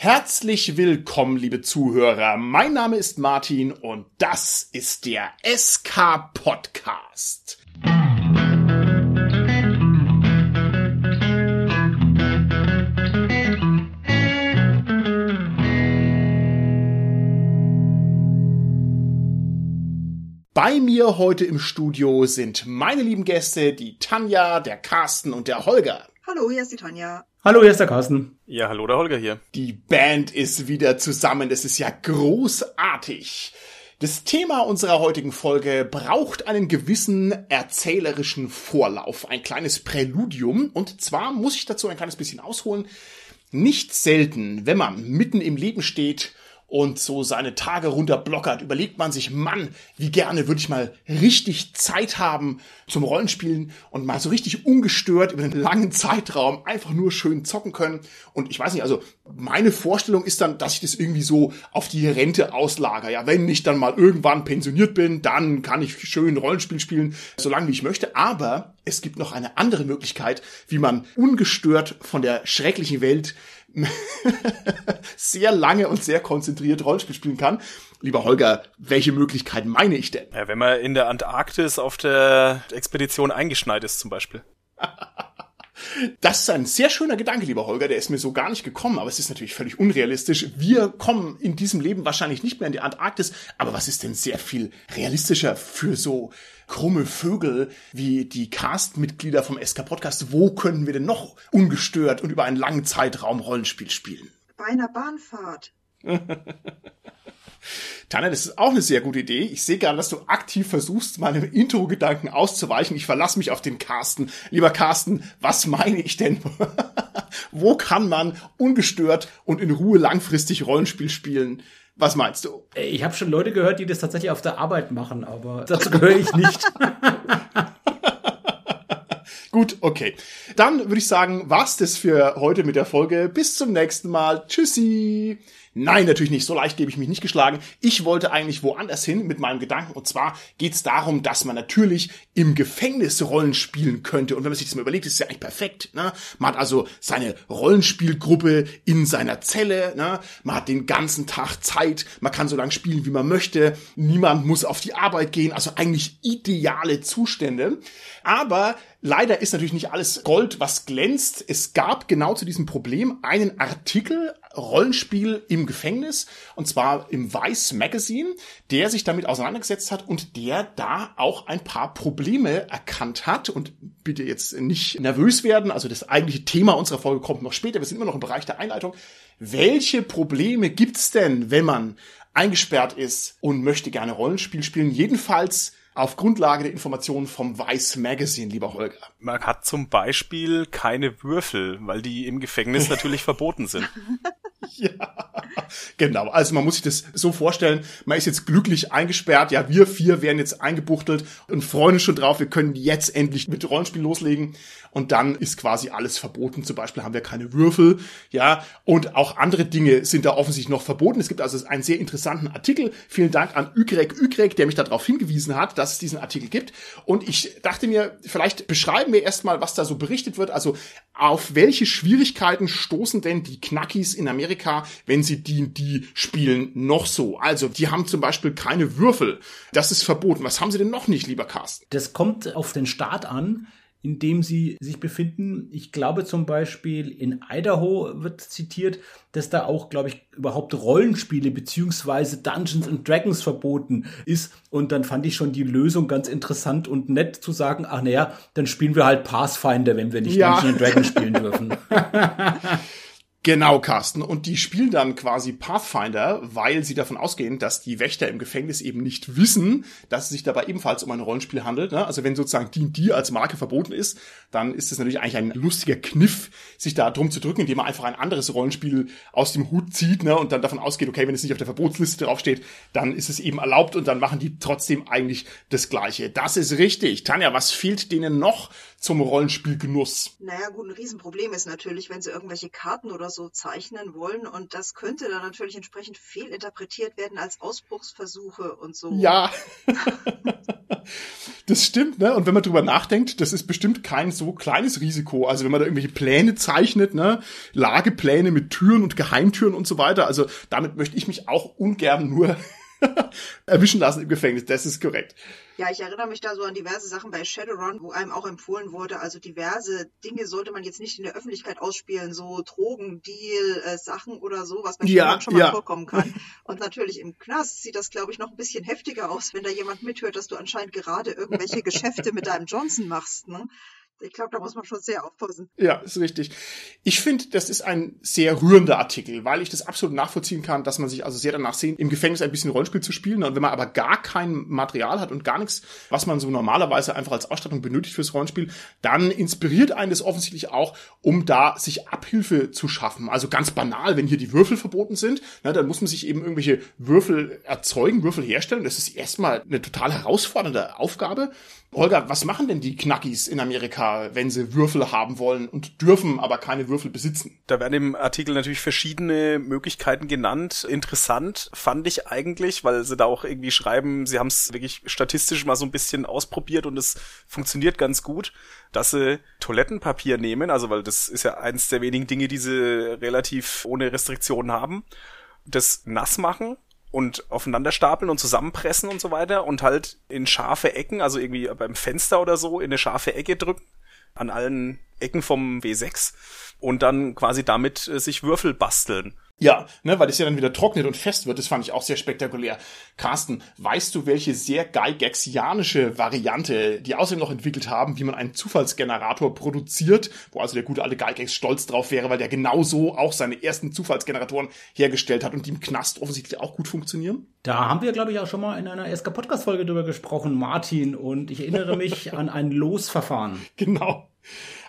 Herzlich willkommen, liebe Zuhörer. Mein Name ist Martin und das ist der SK Podcast. Bei mir heute im Studio sind meine lieben Gäste, die Tanja, der Carsten und der Holger. Hallo, hier ist die Tanja. Hallo, hier ist der Carsten. Ja, hallo, der Holger hier. Die Band ist wieder zusammen. Das ist ja großartig. Das Thema unserer heutigen Folge braucht einen gewissen erzählerischen Vorlauf, ein kleines Präludium. Und zwar muss ich dazu ein kleines bisschen ausholen. Nicht selten, wenn man mitten im Leben steht und so seine Tage runterblockert, überlegt man sich, Mann, wie gerne würde ich mal richtig Zeit haben zum Rollenspielen und mal so richtig ungestört über einen langen Zeitraum einfach nur schön zocken können. Und ich weiß nicht, also meine Vorstellung ist dann, dass ich das irgendwie so auf die Rente auslager. Ja, wenn ich dann mal irgendwann pensioniert bin, dann kann ich schön Rollenspiel spielen, solange wie ich möchte. Aber es gibt noch eine andere Möglichkeit, wie man ungestört von der schrecklichen Welt sehr lange und sehr konzentriert Rollenspiel spielen kann. Lieber Holger, welche Möglichkeiten meine ich denn? Ja, wenn man in der Antarktis auf der Expedition eingeschneit ist zum Beispiel. Das ist ein sehr schöner Gedanke, lieber Holger, der ist mir so gar nicht gekommen, aber es ist natürlich völlig unrealistisch. Wir kommen in diesem Leben wahrscheinlich nicht mehr in die Antarktis, aber was ist denn sehr viel realistischer für so krumme Vögel wie die Cast-Mitglieder vom SK Podcast? Wo können wir denn noch ungestört und über einen langen Zeitraum Rollenspiel spielen? Bei einer Bahnfahrt. Tanja, das ist auch eine sehr gute Idee. Ich sehe gerade, dass du aktiv versuchst, meinem Intro-Gedanken auszuweichen. Ich verlasse mich auf den Carsten. Lieber Carsten, was meine ich denn? Wo kann man ungestört und in Ruhe langfristig Rollenspiel spielen? Was meinst du? Ich habe schon Leute gehört, die das tatsächlich auf der Arbeit machen, aber dazu gehöre ich nicht. Gut, okay. Dann würde ich sagen, was das für heute mit der Folge. Bis zum nächsten Mal. Tschüssi. Nein, natürlich nicht. So leicht gebe ich mich nicht geschlagen. Ich wollte eigentlich woanders hin mit meinem Gedanken. Und zwar geht es darum, dass man natürlich im Gefängnis Rollen spielen könnte. Und wenn man sich das mal überlegt, ist es ja eigentlich perfekt. Ne? Man hat also seine Rollenspielgruppe in seiner Zelle. Ne? Man hat den ganzen Tag Zeit. Man kann so lange spielen, wie man möchte. Niemand muss auf die Arbeit gehen. Also eigentlich ideale Zustände. Aber Leider ist natürlich nicht alles Gold, was glänzt. Es gab genau zu diesem Problem einen Artikel Rollenspiel im Gefängnis und zwar im Vice Magazine, der sich damit auseinandergesetzt hat und der da auch ein paar Probleme erkannt hat und bitte jetzt nicht nervös werden, also das eigentliche Thema unserer Folge kommt noch später, wir sind immer noch im Bereich der Einleitung. Welche Probleme gibt's denn, wenn man eingesperrt ist und möchte gerne Rollenspiel spielen? Jedenfalls auf Grundlage der Informationen vom Vice Magazine, lieber Holger. Man hat zum Beispiel keine Würfel, weil die im Gefängnis natürlich verboten sind. Ja, genau. Also man muss sich das so vorstellen, man ist jetzt glücklich eingesperrt. Ja, wir vier werden jetzt eingebuchtelt und freuen uns schon drauf, wir können jetzt endlich mit Rollenspiel loslegen. Und dann ist quasi alles verboten. Zum Beispiel haben wir keine Würfel, ja, und auch andere Dinge sind da offensichtlich noch verboten. Es gibt also einen sehr interessanten Artikel. Vielen Dank an Ügrek Ügrek, der mich darauf hingewiesen hat, dass es diesen Artikel gibt. Und ich dachte mir, vielleicht beschreiben wir erstmal, was da so berichtet wird. Also auf welche Schwierigkeiten stoßen denn die Knackis in Amerika Amerika, wenn sie D&D spielen, noch so. Also, die haben zum Beispiel keine Würfel. Das ist verboten. Was haben sie denn noch nicht, lieber Carsten? Das kommt auf den Staat an in dem sie sich befinden. Ich glaube zum Beispiel in Idaho wird zitiert, dass da auch, glaube ich, überhaupt Rollenspiele beziehungsweise Dungeons and Dragons verboten ist. Und dann fand ich schon die Lösung ganz interessant und nett zu sagen, ach naja, dann spielen wir halt Pathfinder, wenn wir nicht ja. Dungeons and Dragons spielen dürfen. Genau, Carsten. Und die spielen dann quasi Pathfinder, weil sie davon ausgehen, dass die Wächter im Gefängnis eben nicht wissen, dass es sich dabei ebenfalls um ein Rollenspiel handelt. Ne? Also wenn sozusagen D&D als Marke verboten ist, dann ist es natürlich eigentlich ein lustiger Kniff, sich da drum zu drücken, indem man einfach ein anderes Rollenspiel aus dem Hut zieht ne? und dann davon ausgeht, okay, wenn es nicht auf der Verbotsliste draufsteht, dann ist es eben erlaubt und dann machen die trotzdem eigentlich das Gleiche. Das ist richtig. Tanja, was fehlt denen noch zum Rollenspielgenuss? Naja, gut, ein Riesenproblem ist natürlich, wenn sie irgendwelche Karten oder so zeichnen wollen und das könnte dann natürlich entsprechend fehlinterpretiert werden als Ausbruchsversuche und so. Ja. das stimmt, ne? Und wenn man drüber nachdenkt, das ist bestimmt kein so kleines Risiko. Also wenn man da irgendwelche Pläne zeichnet, ne? Lagepläne mit Türen und Geheimtüren und so weiter. Also damit möchte ich mich auch ungern nur erwischen lassen im Gefängnis. Das ist korrekt. Ja, ich erinnere mich da so an diverse Sachen bei Shadowrun, wo einem auch empfohlen wurde, also diverse Dinge sollte man jetzt nicht in der Öffentlichkeit ausspielen, so Drogendeal, äh, Sachen oder so, was bei Ja, Shadowrun schon mal ja. vorkommen kann. Und natürlich im Knast sieht das, glaube ich, noch ein bisschen heftiger aus, wenn da jemand mithört, dass du anscheinend gerade irgendwelche Geschäfte mit deinem Johnson machst. Ne? Ich glaube, da muss man schon sehr aufpassen. Ja, ist richtig. Ich finde, das ist ein sehr rührender Artikel, weil ich das absolut nachvollziehen kann, dass man sich also sehr danach sehnt, im Gefängnis ein bisschen Rollenspiel zu spielen. Und wenn man aber gar kein Material hat und gar nichts, was man so normalerweise einfach als Ausstattung benötigt fürs Rollenspiel, dann inspiriert einen das offensichtlich auch, um da sich Abhilfe zu schaffen. Also ganz banal, wenn hier die Würfel verboten sind, ne, dann muss man sich eben irgendwelche Würfel erzeugen, Würfel herstellen. Das ist erstmal eine total herausfordernde Aufgabe. Holger, was machen denn die Knackis in Amerika, wenn sie Würfel haben wollen und dürfen aber keine Würfel besitzen? Da werden im Artikel natürlich verschiedene Möglichkeiten genannt. Interessant fand ich eigentlich, weil sie da auch irgendwie schreiben, sie haben es wirklich statistisch mal so ein bisschen ausprobiert und es funktioniert ganz gut, dass sie Toilettenpapier nehmen, also weil das ist ja eins der wenigen Dinge, die sie relativ ohne Restriktionen haben, das nass machen und aufeinander stapeln und zusammenpressen und so weiter und halt in scharfe Ecken, also irgendwie beim Fenster oder so, in eine scharfe Ecke drücken, an allen Ecken vom W6 und dann quasi damit äh, sich Würfel basteln. Ja, ne, weil das ja dann wieder trocknet und fest wird. Das fand ich auch sehr spektakulär. Carsten, weißt du, welche sehr Gygaxianische Variante die außerdem noch entwickelt haben, wie man einen Zufallsgenerator produziert, wo also der gute alte Gygax stolz drauf wäre, weil der genauso auch seine ersten Zufallsgeneratoren hergestellt hat und die im Knast offensichtlich auch gut funktionieren? Da haben wir, glaube ich, auch schon mal in einer SK Podcast-Folge drüber gesprochen, Martin, und ich erinnere mich an ein Losverfahren. Genau.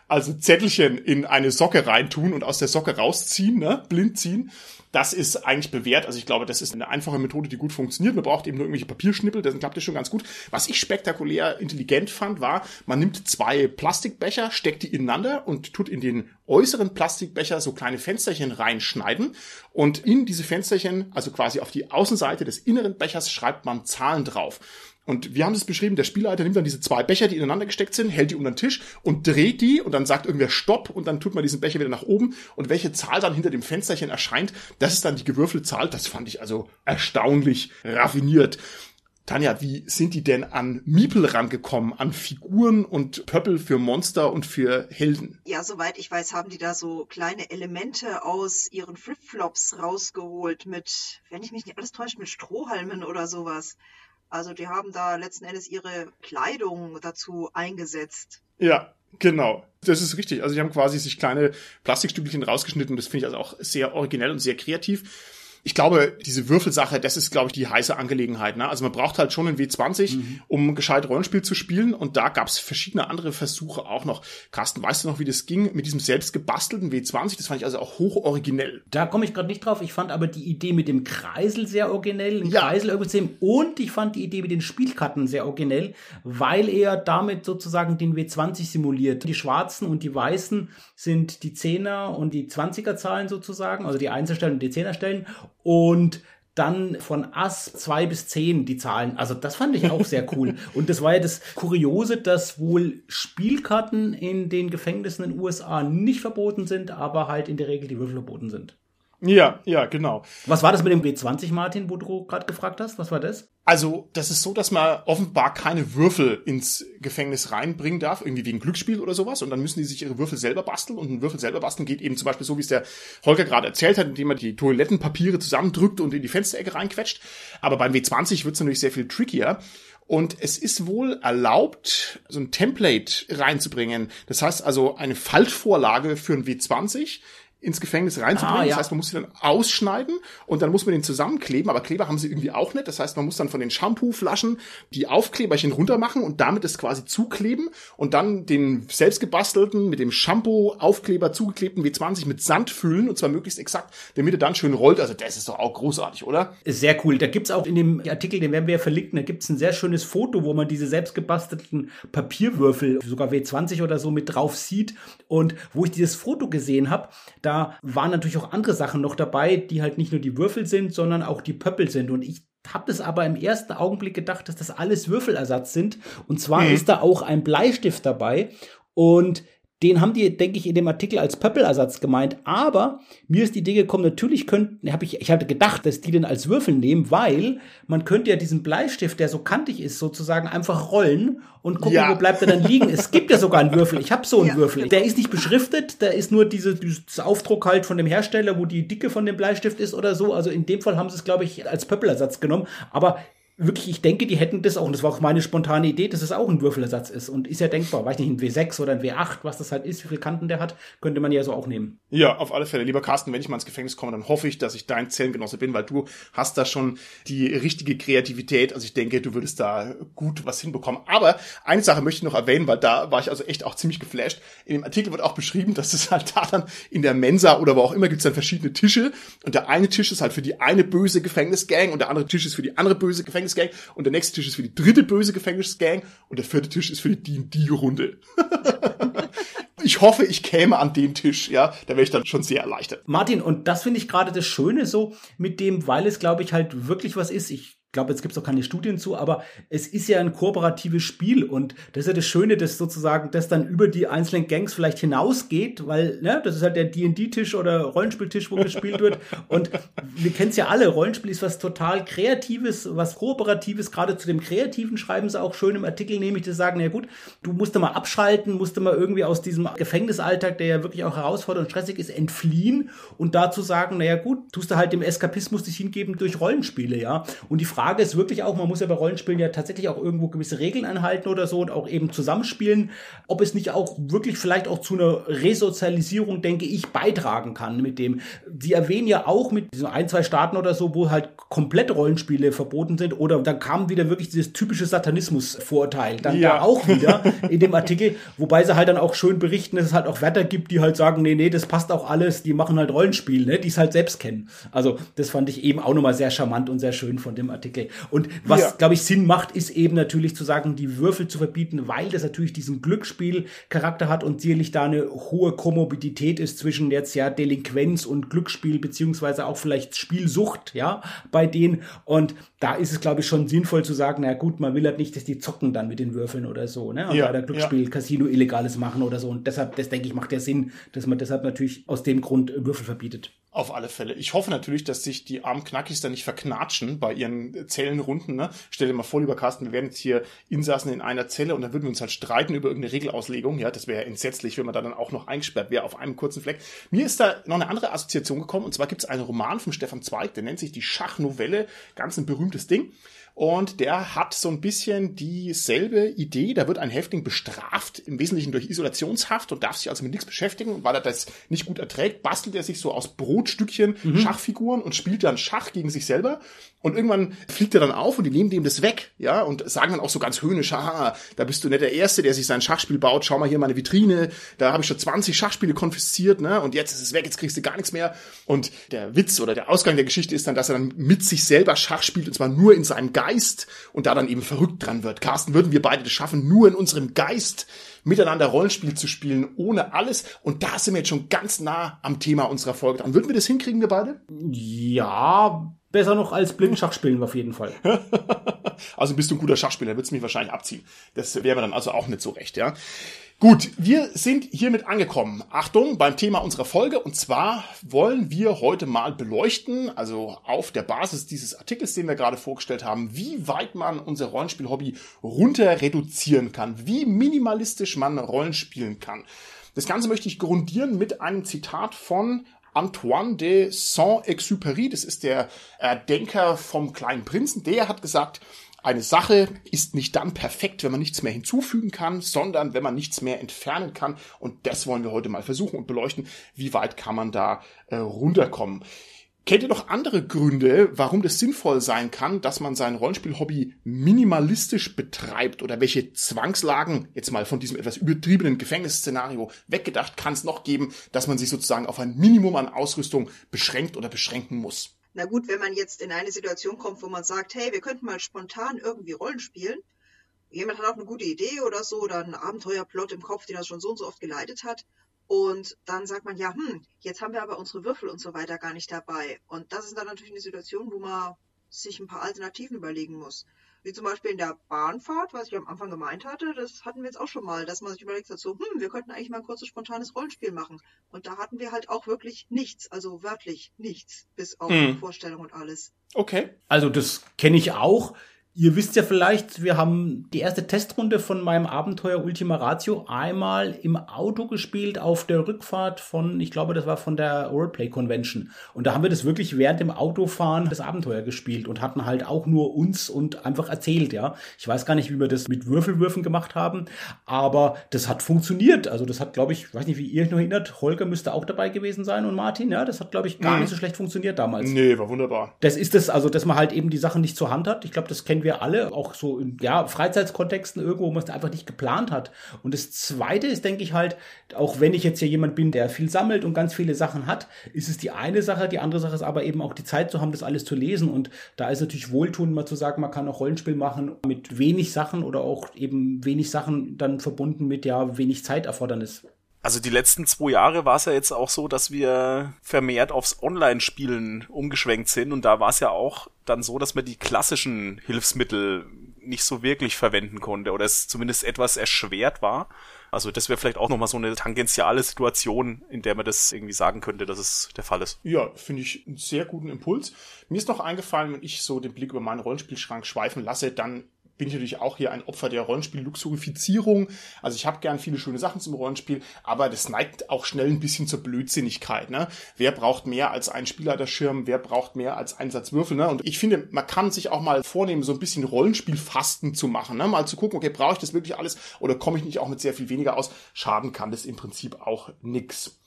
Also Zettelchen in eine Socke reintun und aus der Socke rausziehen, ne? blind ziehen. Das ist eigentlich bewährt. Also ich glaube, das ist eine einfache Methode, die gut funktioniert. Man braucht eben nur irgendwelche Papierschnippel, das klappt das schon ganz gut. Was ich spektakulär intelligent fand, war, man nimmt zwei Plastikbecher, steckt die ineinander und tut in den äußeren Plastikbecher so kleine Fensterchen reinschneiden. Und in diese Fensterchen, also quasi auf die Außenseite des inneren Bechers, schreibt man Zahlen drauf. Und wir haben das beschrieben, der Spielleiter nimmt dann diese zwei Becher, die ineinander gesteckt sind, hält die unter den Tisch und dreht die und dann sagt irgendwer Stopp und dann tut man diesen Becher wieder nach oben und welche Zahl dann hinter dem Fensterchen erscheint, das ist dann die gewürfelte Zahl. Das fand ich also erstaunlich raffiniert. Tanja, wie sind die denn an Miepel rangekommen, an Figuren und Pöppel für Monster und für Helden? Ja, soweit ich weiß, haben die da so kleine Elemente aus ihren Flipflops rausgeholt mit, wenn ich mich nicht alles täusche, mit Strohhalmen oder sowas. Also die haben da letzten Endes ihre Kleidung dazu eingesetzt. Ja, genau. Das ist richtig. Also die haben quasi sich kleine Plastikstückchen rausgeschnitten. Das finde ich also auch sehr originell und sehr kreativ. Ich glaube, diese Würfelsache, das ist, glaube ich, die heiße Angelegenheit. Ne? Also man braucht halt schon einen W20, Mhm. um gescheit Rollenspiel zu spielen. Und da gab es verschiedene andere Versuche auch noch. Carsten, weißt du noch, wie das ging mit diesem selbst gebastelten W20? Das fand ich also auch hoch originell. Da komme ich gerade nicht drauf. Ich fand aber die Idee mit dem Kreisel sehr originell, ein Ja. Kreisel irgendwie zu sehen. Und ich fand die Idee mit den Spielkarten sehr originell, weil er damit sozusagen den W20 simuliert. Die schwarzen und die weißen sind die Zehner und die 20er Zahlen sozusagen, also die Einzelstellen und die Zehnerstellen. Und dann von Ass 2 bis 10 die Zahlen. Also das fand ich auch sehr cool. Und das war ja das Kuriose, dass wohl Spielkarten in den Gefängnissen in den USA nicht verboten sind, aber halt in der Regel die Würfel verboten sind. Ja, ja, genau. Was war das mit dem W20, Martin, wo du gerade gefragt hast? Was war das? Also, das ist so, dass man offenbar keine Würfel ins Gefängnis reinbringen darf, irgendwie wegen Glücksspiel oder sowas. Und dann müssen die sich ihre Würfel selber basteln. Und ein Würfel selber basteln geht eben zum Beispiel so, wie es der Holger gerade erzählt hat, indem er die Toilettenpapiere zusammendrückt und in die Fensterecke reinquetscht. Aber beim W20 wird es natürlich sehr viel trickier. Und es ist wohl erlaubt, so ein Template reinzubringen. Das heißt also eine Faltvorlage für ein W20 ins Gefängnis reinzubringen. Ah, ja. Das heißt, man muss sie dann ausschneiden und dann muss man den zusammenkleben. Aber Kleber haben sie irgendwie auch nicht. Das heißt, man muss dann von den Shampoo-Flaschen die Aufkleberchen runter machen und damit es quasi zukleben und dann den selbst gebastelten, mit dem Shampoo-Aufkleber zugeklebten W20 mit Sand füllen und zwar möglichst exakt, damit er dann schön rollt. Also das ist doch auch großartig, oder? Sehr cool. Da gibt's auch in dem Artikel, den werden wir ja verlinken, da gibt's ein sehr schönes Foto, wo man diese selbst gebastelten Papierwürfel, sogar W20 oder so, mit drauf sieht. Und wo ich dieses Foto gesehen habe, da waren natürlich auch andere Sachen noch dabei, die halt nicht nur die Würfel sind, sondern auch die Pöppel sind. Und ich habe das aber im ersten Augenblick gedacht, dass das alles Würfelersatz sind. Und zwar Mhm. ist da auch ein Bleistift dabei. Und den haben die, denke ich, in dem Artikel als Pöppelersatz gemeint. Aber mir ist die Idee gekommen, natürlich könnten, habe ich, ich hatte gedacht, dass die den als Würfel nehmen, weil man könnte ja diesen Bleistift, der so kantig ist, sozusagen einfach rollen und gucken, Ja. wo bleibt er dann liegen. es gibt ja sogar einen Würfel. Ich habe so einen Ja, Würfel. Der ist nicht beschriftet, da ist nur diese, dieses Aufdruck halt von dem Hersteller, wo die Dicke von dem Bleistift ist oder so. Also in dem Fall haben sie es, glaube ich, als Pöppelersatz genommen. Aber wirklich, ich denke, die hätten das auch, und das war auch meine spontane Idee, dass es auch ein Würfelersatz ist. Und ist ja denkbar, weiß nicht, ein W6 oder ein W8, was das halt ist, wie viele Kanten der hat, könnte man ja so auch nehmen. Ja, auf alle Fälle. Lieber Carsten, wenn ich mal ins Gefängnis komme, dann hoffe ich, dass ich dein Zellengenosse bin, weil du hast da schon die richtige Kreativität. Also ich denke, du würdest da gut was hinbekommen. Aber eine Sache möchte ich noch erwähnen, weil da war ich also echt auch ziemlich geflasht. In dem Artikel wird auch beschrieben, dass es halt da dann in der Mensa oder wo auch immer gibt es dann verschiedene Tische. Und der eine Tisch ist halt für die eine böse Gefängnisgang und der andere Tisch ist für die andere böse Gefängnisgang und der nächste Tisch ist für die dritte böse Gefängnisgang und der vierte Tisch ist für die D&D-Runde. ich hoffe, ich käme an den Tisch, ja, da wäre ich dann schon sehr erleichtert. Martin, und das finde ich gerade das Schöne so mit dem, weil es, glaube ich, halt wirklich was ist. Ich glaube, jetzt gibt es auch keine Studien zu, aber es ist ja ein kooperatives Spiel und das ist ja das Schöne, dass sozusagen das dann über die einzelnen Gangs vielleicht hinausgeht, weil ne, das ist halt der D&D-Tisch oder Rollenspieltisch, wo gespielt wird und wir kennen es ja alle, Rollenspiel ist was total Kreatives, was Kooperatives, gerade zu dem Kreativen schreiben sie auch schön im Artikel, nämlich zu sagen, na gut, du musst mal abschalten, musst mal irgendwie aus diesem Gefängnisalltag, der ja wirklich auch herausfordernd und stressig ist, entfliehen und dazu sagen, naja gut, tust du halt dem Eskapismus dich hingeben durch Rollenspiele, ja. Und die Frage ist wirklich auch, man muss ja bei Rollenspielen ja tatsächlich auch irgendwo gewisse Regeln einhalten oder so und auch eben zusammenspielen, ob es nicht auch wirklich vielleicht auch zu einer Resozialisierung, denke ich, beitragen kann mit dem. Sie erwähnen ja auch mit diesen ein, zwei Staaten oder so, wo halt komplett Rollenspiele verboten sind oder dann kam wieder wirklich dieses typische Satanismus-Vorurteil dann Ja. da auch wieder in dem Artikel, wobei sie halt dann auch schön berichten, dass es halt auch Wärter gibt, die halt sagen, nee, nee, das passt auch alles, die machen halt Rollenspiel, ne, die es halt selbst kennen. Also das fand ich eben auch nochmal sehr charmant und sehr schön von dem Artikel. Und was, Ja. glaube ich, Sinn macht, ist eben natürlich zu sagen, die Würfel zu verbieten, weil das natürlich diesen Glücksspiel-Charakter hat und sicherlich da eine hohe Komorbidität ist zwischen jetzt ja Delinquenz und Glücksspiel, beziehungsweise auch vielleicht Spielsucht, ja, bei denen. Und da ist es, glaube ich, schon sinnvoll zu sagen, na gut, man will halt nicht, dass die zocken dann mit den Würfeln oder so, ne? Und Ja, der Glücksspiel, Casino illegales machen oder so. Und deshalb, das denke ich, macht ja Sinn, dass man deshalb natürlich aus dem Grund Würfel verbietet. Auf alle Fälle. Ich hoffe natürlich, dass sich die armen Knackis da nicht verknatschen bei ihren Zellenrunden. Ne? Stell dir mal vor, lieber Carsten, wir wären jetzt hier Insassen in einer Zelle und dann würden wir uns halt streiten über irgendeine Regelauslegung. Ja, das wäre ja entsetzlich, wenn man da dann auch noch eingesperrt wäre auf einem kurzen Fleck. Mir ist da noch eine andere Assoziation gekommen und zwar gibt es einen Roman von Stefan Zweig, der nennt sich die Schachnovelle. Ganz ein berühmtes Ding. Und der hat so ein bisschen dieselbe Idee. Da wird ein Häftling bestraft, im Wesentlichen durch Isolationshaft und darf sich also mit nichts beschäftigen. Und weil er das nicht gut erträgt, bastelt er sich so aus Brotstückchen Schachfiguren und spielt dann Schach gegen sich selber. Und irgendwann fliegt er dann auf und die nehmen dem das weg, ja, und sagen dann auch so ganz höhnisch, haha, da bist du nicht der Erste, der sich sein Schachspiel baut, schau mal hier meine Vitrine, da habe ich schon 20 Schachspiele konfisziert, ne, und jetzt ist es weg, jetzt kriegst du gar nichts mehr. Und der Witz oder der Ausgang der Geschichte ist dann, dass er dann mit sich selber Schach spielt, und zwar nur in seinem Geist und da dann eben verrückt dran wird. Carsten, würden wir beide das schaffen, nur in unserem Geist miteinander Rollenspiel zu spielen, ohne alles. Und da sind wir jetzt schon ganz nah am Thema unserer Folge dran. Würden wir das hinkriegen, wir beide? Ja, besser noch als Blindenschach spielen auf jeden Fall. Also bist du ein guter Schachspieler, würdest mich wahrscheinlich abziehen. Das wäre mir dann also auch nicht so recht, ja. Gut, wir sind hiermit angekommen. Achtung beim Thema unserer Folge. Und zwar wollen wir heute mal beleuchten, also auf der Basis dieses Artikels, den wir gerade vorgestellt haben, wie weit man unser Rollenspiel-Hobby runter reduzieren kann, wie minimalistisch man Rollen spielen kann. Das Ganze möchte ich grundieren mit einem Zitat von Antoine de Saint-Exupéry, das ist der äh, Denker vom kleinen Prinzen, der hat gesagt, Eine Sache ist nicht dann perfekt, wenn man nichts mehr hinzufügen kann, sondern wenn man nichts mehr entfernen kann. Und das wollen wir heute mal versuchen und beleuchten, wie weit kann man da äh, runterkommen. Kennt ihr noch andere Gründe, warum das sinnvoll sein kann, dass man sein Rollenspiel-Hobby minimalistisch betreibt oder welche Zwangslagen, jetzt mal von diesem etwas übertriebenen Gefängnisszenario weggedacht, kann es noch geben, dass man sich sozusagen auf ein Minimum an Ausrüstung beschränkt oder beschränken muss? Na gut, wenn man jetzt in eine Situation kommt, wo man sagt, hey, wir könnten mal spontan irgendwie Rollen spielen. Jemand hat auch eine gute Idee oder so oder einen Abenteuerplot im Kopf, den er schon so und so oft geleitet hat. Und dann sagt man, ja, hm, jetzt haben wir aber unsere Würfel und so weiter gar nicht dabei. Und das ist dann natürlich eine Situation, wo man sich ein paar Alternativen überlegen muss. Wie zum Beispiel in der Bahnfahrt, was ich am Anfang gemeint hatte, das hatten wir jetzt auch schon mal, dass man sich überlegt hat, so, hm, wir könnten eigentlich mal ein kurzes spontanes Rollenspiel machen. Und da hatten wir halt auch wirklich nichts, also wörtlich nichts, bis auf mhm. Vorstellung und alles. Okay. Also das kenne ich auch. Ihr wisst ja vielleicht, wir haben die erste Testrunde von meinem Abenteuer Ultima Ratio einmal im Auto gespielt auf der Rückfahrt von, ich glaube, das war von der Roleplay Convention. Und da haben wir das wirklich während dem Autofahren das Abenteuer gespielt und hatten halt auch nur uns und einfach erzählt, ja. Ich weiß gar nicht, wie wir das mit Würfelwürfen gemacht haben, aber das hat funktioniert. Also das hat, glaube ich, weiß nicht, wie ihr euch noch erinnert, Holger müsste auch dabei gewesen sein und Martin, ja, das hat, glaube ich, gar mhm. nicht so schlecht funktioniert damals. Nee, war wunderbar. Das ist es, also, dass man halt eben die Sachen nicht zur Hand hat. Ich glaube, das kennen wir alle, auch so in ja, Freizeitskontexten irgendwo, wo man es einfach nicht geplant hat. Und das Zweite ist, denke ich halt, auch wenn ich jetzt hier jemand bin, der viel sammelt und ganz viele Sachen hat, ist es die eine Sache. Die andere Sache ist aber eben auch die Zeit zu haben, das alles zu lesen. Und da ist natürlich wohltuend, mal zu sagen, man kann auch Rollenspiel machen mit wenig Sachen oder auch eben wenig Sachen dann verbunden mit ja wenig Zeiterfordernis. Also die letzten zwei Jahre war es ja jetzt auch so, dass wir vermehrt aufs Online-Spielen umgeschwenkt sind und da war es ja auch dann so, dass man die klassischen Hilfsmittel nicht so wirklich verwenden konnte oder es zumindest etwas erschwert war. Also das wäre vielleicht auch nochmal so eine tangentiale Situation, in der man das irgendwie sagen könnte, dass es der Fall ist. Ja, finde ich einen sehr guten Impuls. Mir ist noch eingefallen, wenn ich so den Blick über meinen Rollenspielschrank schweifen lasse, dann bin ich natürlich auch hier ein Opfer der Rollenspiel-Luxurifizierung. Also ich habe gern viele schöne Sachen zum Rollenspiel, aber das neigt auch schnell ein bisschen zur Blödsinnigkeit. Ne? Wer braucht mehr als einen Spielleiterschirm? Wer braucht mehr als einen Satz Würfel? Ne? Und ich finde, man kann sich auch mal vornehmen, so ein bisschen Rollenspielfasten zu machen. Ne? Mal zu gucken, okay, brauche ich das wirklich alles oder komme ich nicht auch mit sehr viel weniger aus? Schaden kann das im Prinzip auch nix.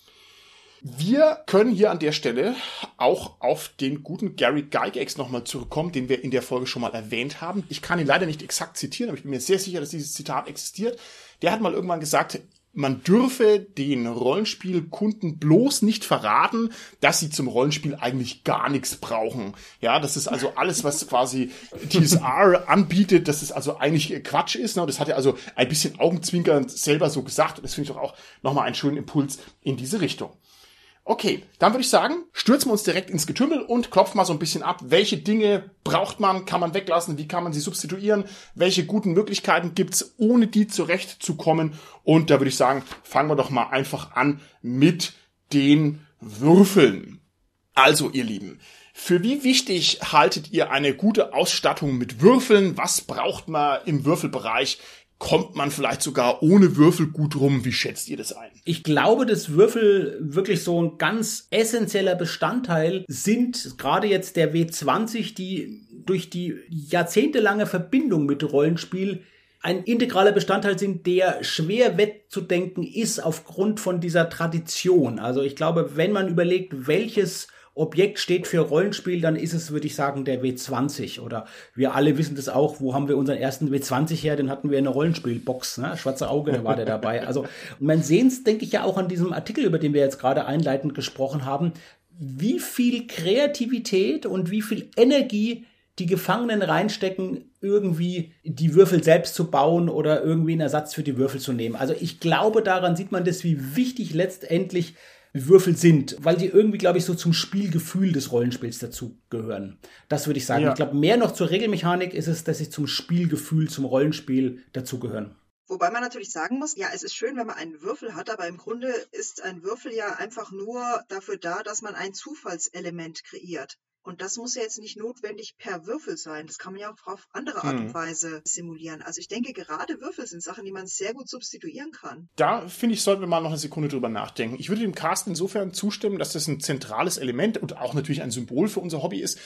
Wir können hier an der Stelle auch auf den guten Gary Gygax nochmal zurückkommen, den wir in der Folge schon mal erwähnt haben. Ich kann ihn leider nicht exakt zitieren, aber ich bin mir sehr sicher, dass dieses Zitat existiert. Der hat mal irgendwann gesagt, man dürfe den Rollenspielkunden bloß nicht verraten, dass sie zum Rollenspiel eigentlich gar nichts brauchen. Ja, das ist also alles, was quasi TSR anbietet, dass es also eigentlich Quatsch ist. Ne? Das hat er also ein bisschen augenzwinkernd selber so gesagt. Und das finde ich doch auch nochmal einen schönen Impuls in diese Richtung. Okay, dann würde ich sagen, stürzen wir uns direkt ins Getümmel und klopfen mal so ein bisschen ab. Welche Dinge braucht man, kann man weglassen, wie kann man sie substituieren, welche guten Möglichkeiten gibt's, ohne die zurechtzukommen. Und da würde ich sagen, fangen wir doch mal einfach an mit den Würfeln. Also, ihr Lieben, für wie wichtig haltet ihr eine gute Ausstattung mit Würfeln? Was braucht man im Würfelbereich? Kommt man vielleicht sogar ohne Würfel gut rum. Wie schätzt ihr das ein? Ich glaube, dass Würfel wirklich so ein ganz essentieller Bestandteil sind, gerade jetzt der W20, die durch die jahrzehntelange Verbindung mit Rollenspiel ein integraler Bestandteil sind, der schwer wegzudenken ist aufgrund von dieser Tradition. Also ich glaube, wenn man überlegt, welches Objekt steht für Rollenspiel, dann ist es, würde ich sagen, der W20. Oder wir alle wissen das auch, wo haben wir unseren ersten W20 her? Den hatten wir in der Rollenspielbox, ne? Schwarze Auge, da war der dabei. Also man sehen es, denke ich, ja auch an diesem Artikel, über den wir jetzt gerade einleitend gesprochen haben, wie viel Kreativität und wie viel Energie die Gefangenen reinstecken, irgendwie die Würfel selbst zu bauen oder irgendwie einen Ersatz für die Würfel zu nehmen. Also ich glaube, daran sieht man das, wie wichtig letztendlich Würfel sind, weil die irgendwie, glaube ich, so zum Spielgefühl des Rollenspiels dazugehören. Das würde ich sagen. Ja. Ich glaube, mehr noch zur Regelmechanik ist es, dass sie zum Spielgefühl, zum Rollenspiel dazugehören. Wobei man natürlich sagen muss, ja, es ist schön, wenn man einen Würfel hat, aber im Grunde ist ein Würfel ja einfach nur dafür da, dass man ein Zufallselement kreiert. Und das muss ja jetzt nicht notwendig per Würfel sein. Das kann man ja auch auf andere Art und Weise simulieren. Also ich denke, gerade Würfel sind Sachen, die man sehr gut substituieren kann. Da finde ich, sollten wir mal noch eine Sekunde drüber nachdenken. Ich würde dem Cast insofern zustimmen, dass das ein zentrales Element und auch natürlich ein Symbol für unser Hobby ist.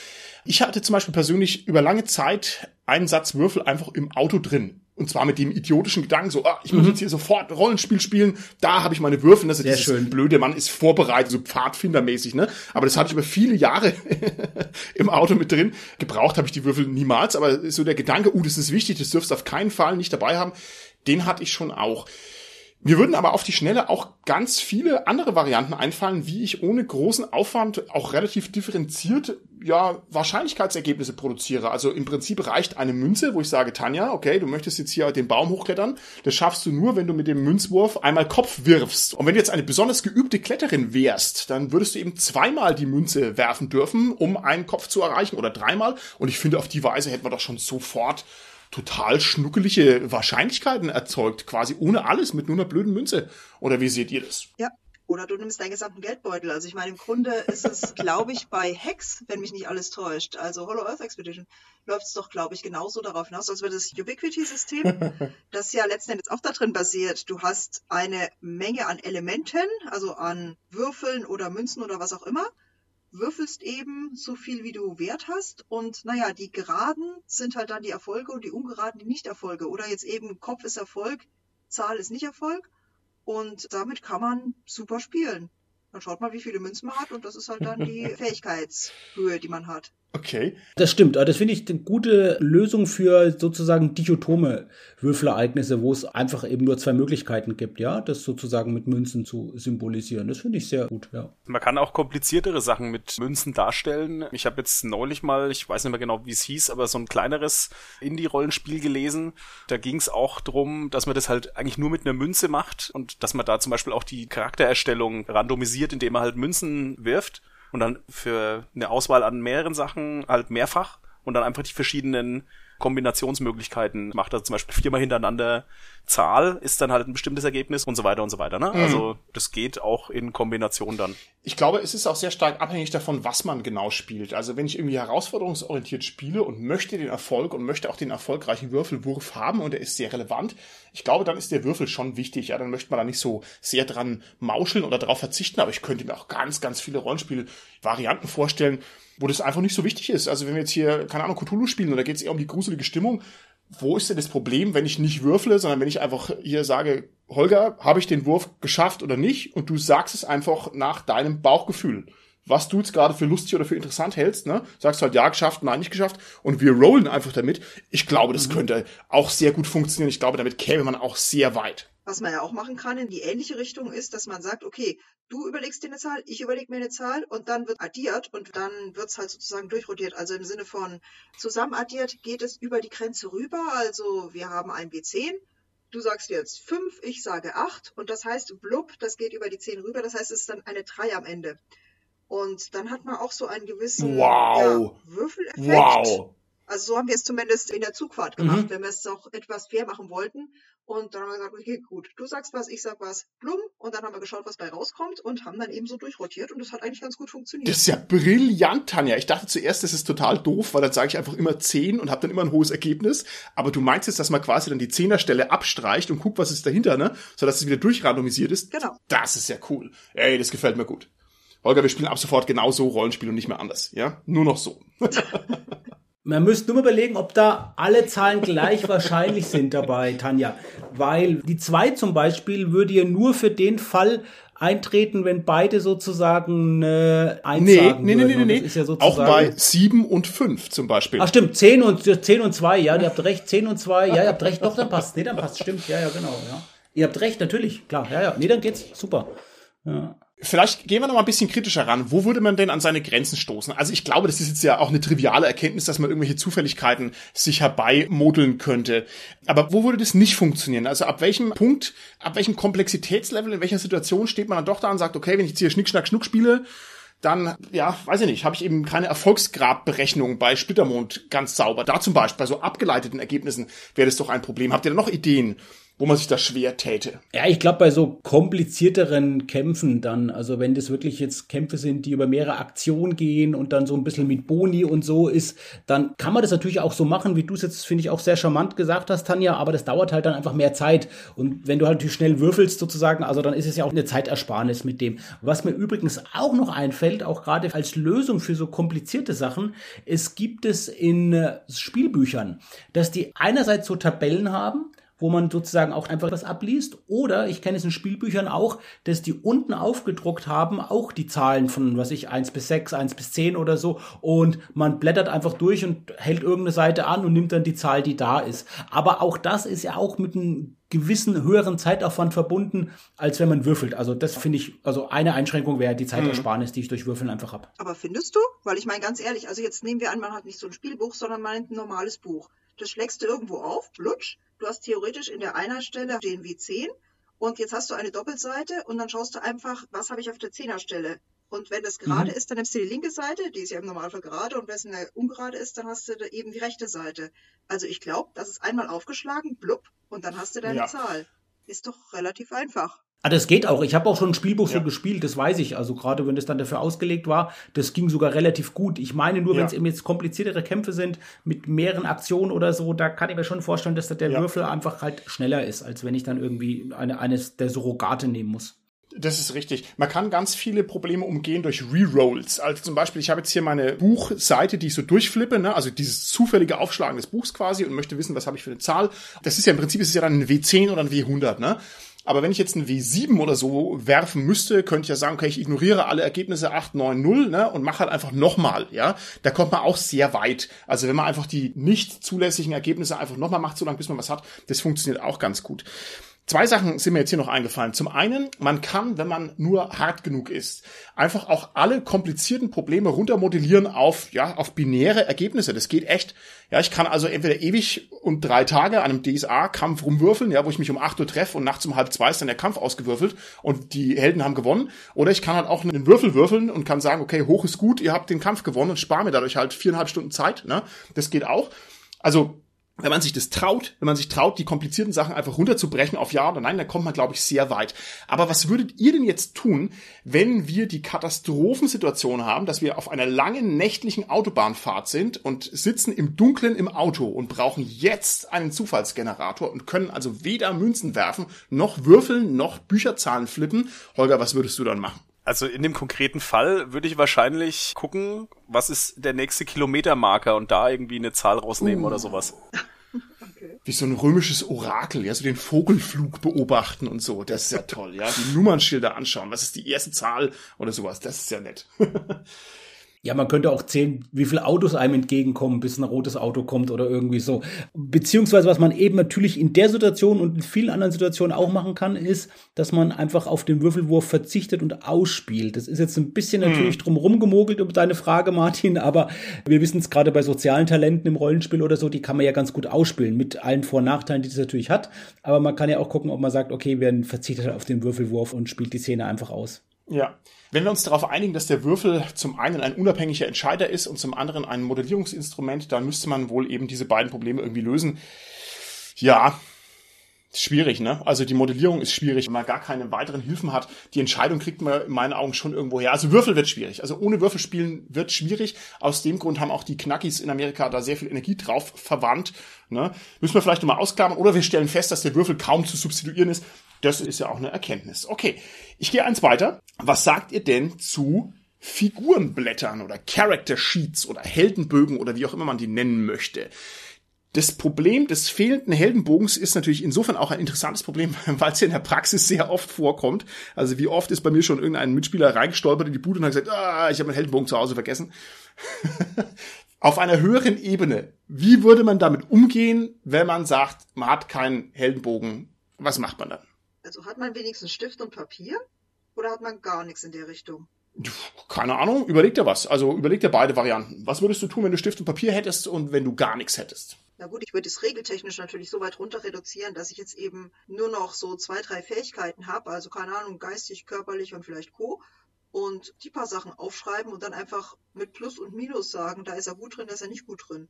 Ich hatte zum Beispiel persönlich über lange Zeit einen Satz Würfel einfach im Auto drin. Und zwar mit dem idiotischen Gedanken, so, ah, ich muss jetzt hier sofort Rollenspiel spielen, da habe ich meine Würfel. Das ist Sehr schön. blöde Mann ist vorbereitet, so pfadfindermäßig, ne? Aber das hatte ich über viele Jahre im Auto mit drin. Gebraucht habe ich die Würfel niemals, aber so der Gedanke, uh, das ist wichtig, das dürfst du auf keinen Fall nicht dabei haben, den hatte ich schon auch. Mir würden aber auf die Schnelle auch ganz viele andere Varianten einfallen, wie ich ohne großen Aufwand auch relativ differenziert ja Wahrscheinlichkeitsergebnisse produziere. Also im Prinzip reicht eine Münze, wo ich sage, Tanja, okay, du möchtest jetzt hier den Baum hochklettern. Das schaffst du nur, wenn du mit dem Münzwurf einmal Kopf wirfst. Und wenn du jetzt eine besonders geübte Kletterin wärst, dann würdest du eben zweimal die Münze werfen dürfen, um einen Kopf zu erreichen oder dreimal. Und ich finde, auf die Weise hätten wir doch schon sofort total schnuckelige Wahrscheinlichkeiten erzeugt, quasi ohne alles, mit nur einer blöden Münze. Oder wie seht ihr das? Ja. Oder du nimmst deinen gesamten Geldbeutel. Also ich meine, im Grunde ist es, glaube ich, bei Hex, wenn mich nicht alles täuscht, also Hollow Earth Expedition, läuft es doch, glaube ich, genauso darauf hinaus, als wäre das Ubiquity-System, das ja letzten Endes auch darin basiert. Du hast eine Menge an Elementen, also an Würfeln oder Münzen oder was auch immer, würfelst eben so viel, wie du Wert hast und naja, die Geraden sind halt dann die Erfolge und die Ungeraden die Nicht-Erfolge. Oder jetzt eben Kopf ist Erfolg, Zahl ist nicht Erfolg. Und damit kann man super spielen. Dann schaut man, wie viele Münzen man hat und das ist halt dann die Fähigkeitshöhe, die man hat. Okay. Das stimmt, aber das finde ich eine gute Lösung für sozusagen dichotome Würfelereignisse, wo es einfach eben nur zwei Möglichkeiten gibt, ja, das sozusagen mit Münzen zu symbolisieren. Das finde ich sehr gut, ja. Man kann auch kompliziertere Sachen mit Münzen darstellen. Ich habe jetzt neulich mal, ich weiß nicht mehr genau, wie es hieß, aber so ein kleineres Indie-Rollenspiel gelesen. Da ging es auch drum, dass man das halt eigentlich nur mit einer Münze macht und dass man da zum Beispiel auch die Charaktererstellung randomisiert, indem man halt Münzen wirft und dann für eine Auswahl an mehreren Sachen halt mehrfach und dann einfach die verschiedenen Kombinationsmöglichkeiten macht. Also zum Beispiel viermal hintereinander Zahl ist dann halt ein bestimmtes Ergebnis und so weiter und so weiter. Ne? Also das geht auch in Kombination dann. Ich glaube, es ist auch sehr stark abhängig davon, was man genau spielt. Also wenn ich irgendwie herausforderungsorientiert spiele und möchte den Erfolg und möchte auch den erfolgreichen Würfelwurf haben und der ist sehr relevant, ich glaube, dann ist der Würfel schon wichtig. Ja, dann möchte man da nicht so sehr dran mauscheln oder darauf verzichten. Aber ich könnte mir auch ganz, ganz viele Rollenspiel-Varianten vorstellen, wo das einfach nicht so wichtig ist. Also wenn wir jetzt hier, keine Ahnung, Cthulhu spielen da geht es eher um die gruselige Stimmung, wo ist denn das Problem, wenn ich nicht würfle, sondern wenn ich einfach hier sage, Holger, habe ich den Wurf geschafft oder nicht? Und du sagst es einfach nach deinem Bauchgefühl. Was du jetzt gerade für lustig oder für interessant hältst, ne? Sagst halt ja geschafft, nein nicht geschafft und wir rollen einfach damit. Ich glaube, das könnte auch sehr gut funktionieren. Ich glaube, damit käme man auch sehr weit. Was man ja auch machen kann in die ähnliche Richtung ist, dass man sagt, okay, du überlegst dir eine Zahl, ich überlege mir eine Zahl und dann wird addiert und dann wird's halt sozusagen durchrotiert. Also im Sinne von zusammen addiert geht es über die Grenze rüber. Also wir haben ein B10. Du sagst jetzt 5, ich sage 8 und das heißt blub, das geht über die 10 rüber. Das heißt, es ist dann eine 3 am Ende. Und dann hat man auch so einen gewissen Wow. ja, Würfeleffekt. Wow. Also so haben wir es zumindest in der Zugfahrt gemacht, wenn wir es auch etwas fair machen wollten. Und dann haben wir gesagt, okay, gut, du sagst was, ich sag was, blum. Und dann haben wir geschaut, was bei rauskommt und haben dann eben so durchrotiert und das hat eigentlich ganz gut funktioniert. Das ist ja brillant, Tanja. Ich dachte zuerst, das ist total doof, weil dann sage ich einfach immer 10 und habe dann immer ein hohes Ergebnis. Aber du meinst jetzt, dass man quasi dann die Zehnerstelle abstreicht und guckt, was ist dahinter, ne? Sodass es wieder durchrandomisiert ist. Genau. Das ist ja cool. Ey, das gefällt mir gut. Holger, wir spielen ab sofort genau so Rollenspiel und nicht mehr anders, ja? Nur noch so. Man müsste nur mal überlegen, ob da alle Zahlen gleich wahrscheinlich sind dabei, Tanja. Weil die 2 zum Beispiel würde ja nur für den Fall eintreten, wenn beide sozusagen äh, eins Nee, sagen nee, nee, würden. nee, nee. Ist ja Auch bei 7 und 5 zum Beispiel. Ach stimmt, 10 und 10 und 2, ja, ihr habt recht, 10 und 2, ja, ihr habt recht, doch, dann passt. Nee, dann passt, stimmt, ja, ja, genau, ja. Ihr habt recht, natürlich, klar, ja, ja. Nee, dann geht's super. Ja. Vielleicht gehen wir noch mal ein bisschen kritischer ran. Wo würde man denn an seine Grenzen stoßen? Also ich glaube, das ist jetzt ja auch eine triviale Erkenntnis, dass man irgendwelche Zufälligkeiten sich herbeimodeln könnte. Aber wo würde das nicht funktionieren? Also ab welchem Punkt, ab welchem Komplexitätslevel, in welcher Situation steht man dann doch da und sagt, okay, wenn ich jetzt hier Schnick, Schnack, Schnuck spiele, dann, ja, weiß ich nicht, habe ich eben keine Erfolgsgrabberechnung bei Splittermond ganz sauber. Da zum Beispiel, bei so abgeleiteten Ergebnissen wäre das doch ein Problem. Habt ihr da noch Ideen? Wo man sich da schwer täte. Ja, ich glaube, bei so komplizierteren Kämpfen dann, also wenn das wirklich jetzt Kämpfe sind, die über mehrere Aktionen gehen und dann so ein bisschen mit Boni und so ist, dann kann man das natürlich auch so machen, wie du es jetzt, finde ich, auch sehr charmant gesagt hast, Tanja, aber das dauert halt dann einfach mehr Zeit. Und wenn du halt natürlich schnell würfelst sozusagen, also dann ist es ja auch eine Zeitersparnis mit dem. Was mir übrigens auch noch einfällt, auch gerade als Lösung für so komplizierte Sachen, es gibt es in Spielbüchern, dass die einerseits so Tabellen haben, wo man sozusagen auch einfach was abliest. Oder ich kenne es in Spielbüchern auch, dass die unten aufgedruckt haben, auch die Zahlen von, was ich, eins bis sechs, eins bis zehn oder so. Und man blättert einfach durch und hält irgendeine Seite an und nimmt dann die Zahl, die da ist. Aber auch das ist ja auch mit einem gewissen höheren Zeitaufwand verbunden, als wenn man würfelt. Also das finde ich, also eine Einschränkung wäre die Zeitersparnis, die ich durch Würfeln einfach habe. Aber findest du? Weil ich meine ganz ehrlich, also jetzt nehmen wir an, man hat nicht so ein Spielbuch, sondern man nimmt ein normales Buch. Das schlägst du irgendwo auf, lutsch, Du hast theoretisch in der Einerstelle den wie 10 und jetzt hast du eine Doppelseite und dann schaust du einfach, was habe ich auf der Zehnerstelle. Und wenn das gerade mhm. ist, dann nimmst du die linke Seite, die ist ja im Normalfall gerade, und wenn es eine ungerade ist, dann hast du eben die rechte Seite. Also ich glaube, das ist einmal aufgeschlagen, blub, und dann hast du deine ja. Zahl. Ist doch relativ einfach. Ah, das geht auch. Ich habe auch schon ein Spielbuch ja. so gespielt, das weiß ich. Also gerade wenn das dann dafür ausgelegt war, das ging sogar relativ gut. Ich meine nur, ja. wenn es eben jetzt kompliziertere Kämpfe sind mit mehreren Aktionen oder so, da kann ich mir schon vorstellen, dass da der ja. Würfel einfach halt schneller ist, als wenn ich dann irgendwie eine, eines der Surrogate nehmen muss. Das ist richtig. Man kann ganz viele Probleme umgehen durch Rerolls. Also zum Beispiel, ich habe jetzt hier meine Buchseite, die ich so durchflippe, ne? also dieses zufällige Aufschlagen des Buchs quasi und möchte wissen, was habe ich für eine Zahl. Das ist ja im Prinzip, ist es ja dann ein W10 oder ein W100. Ne? Aber wenn ich jetzt ein W7 oder so werfen müsste, könnte ich ja sagen, okay, ich ignoriere alle Ergebnisse 8, 9, 0 ne, und mache halt einfach nochmal. Ja? Da kommt man auch sehr weit. Also wenn man einfach die nicht zulässigen Ergebnisse einfach nochmal macht, so lange bis man was hat, das funktioniert auch ganz gut. Zwei Sachen sind mir jetzt hier noch eingefallen. Zum einen, man kann, wenn man nur hart genug ist, einfach auch alle komplizierten Probleme runtermodellieren auf, ja, auf binäre Ergebnisse. Das geht echt. Ja, ich kann also entweder ewig und drei Tage an einem DSA-Kampf rumwürfeln, ja, wo ich mich um acht Uhr treffe und nachts um halb zwei ist dann der Kampf ausgewürfelt und die Helden haben gewonnen. Oder ich kann halt auch einen Würfel würfeln und kann sagen, okay, hoch ist gut, ihr habt den Kampf gewonnen und spare mir dadurch halt viereinhalb Stunden Zeit. Ne? Das geht auch. Also wenn man sich das traut, wenn man sich traut, die komplizierten Sachen einfach runterzubrechen auf Ja oder Nein, dann kommt man, glaube ich, sehr weit. Aber was würdet ihr denn jetzt tun, wenn wir die Katastrophensituation haben, dass wir auf einer langen nächtlichen Autobahnfahrt sind und sitzen im Dunkeln im Auto und brauchen jetzt einen Zufallsgenerator und können also weder Münzen werfen, noch würfeln, noch Bücherzahlen flippen? Holger, was würdest du dann machen? Also in dem konkreten Fall würde ich wahrscheinlich gucken, was ist der nächste Kilometermarker und da irgendwie eine Zahl rausnehmen uh. oder sowas. Okay. Wie so ein römisches Orakel, ja, so den Vogelflug beobachten und so. Das ist ja toll, ja. Die Nummernschilder anschauen. Was ist die erste Zahl oder sowas? Das ist ja nett. Ja, man könnte auch zählen, wie viele Autos einem entgegenkommen, bis ein rotes Auto kommt oder irgendwie so. Beziehungsweise, was man eben natürlich in der Situation und in vielen anderen Situationen auch machen kann, ist, dass man einfach auf den Würfelwurf verzichtet und ausspielt. Das ist jetzt ein bisschen hm. natürlich drumherum gemogelt um deine Frage, Martin, aber wir wissen es gerade bei sozialen Talenten im Rollenspiel oder so, die kann man ja ganz gut ausspielen, mit allen Vor- und Nachteilen, die das natürlich hat. Aber man kann ja auch gucken, ob man sagt, okay, wir verzichtet auf den Würfelwurf und spielt die Szene einfach aus. Ja. Wenn wir uns darauf einigen, dass der Würfel zum einen ein unabhängiger Entscheider ist und zum anderen ein Modellierungsinstrument, dann müsste man wohl eben diese beiden Probleme irgendwie lösen. Ja, schwierig, ne? Also die Modellierung ist schwierig, wenn man gar keine weiteren Hilfen hat. Die Entscheidung kriegt man in meinen Augen schon irgendwo her. Also Würfel wird schwierig. Also ohne Würfel spielen wird schwierig. Aus dem Grund haben auch die Knackis in Amerika da sehr viel Energie drauf verwandt. Ne? Müssen wir vielleicht nochmal ausklammern. Oder wir stellen fest, dass der Würfel kaum zu substituieren ist. Das ist ja auch eine Erkenntnis. Okay, ich gehe eins weiter. Was sagt ihr denn zu Figurenblättern oder Character Sheets oder Heldenbögen oder wie auch immer man die nennen möchte? Das Problem des fehlenden Heldenbogens ist natürlich insofern auch ein interessantes Problem, weil es ja in der Praxis sehr oft vorkommt. Also wie oft ist bei mir schon irgendein Mitspieler reingestolpert in die Bude und hat gesagt, ah, ich habe meinen Heldenbogen zu Hause vergessen. Auf einer höheren Ebene, wie würde man damit umgehen, wenn man sagt, man hat keinen Heldenbogen? Was macht man dann? Also hat man wenigstens Stift und Papier oder hat man gar nichts in der Richtung? Keine Ahnung, überleg dir was. Also überleg dir beide Varianten. Was würdest du tun, wenn du Stift und Papier hättest und wenn du gar nichts hättest? Na gut, ich würde es regeltechnisch natürlich so weit runter reduzieren, dass ich jetzt eben nur noch so zwei, drei Fähigkeiten habe, also keine Ahnung, geistig, körperlich und vielleicht Co. Und die paar Sachen aufschreiben und dann einfach mit Plus und Minus sagen, da ist er gut drin, da ist er nicht gut drin.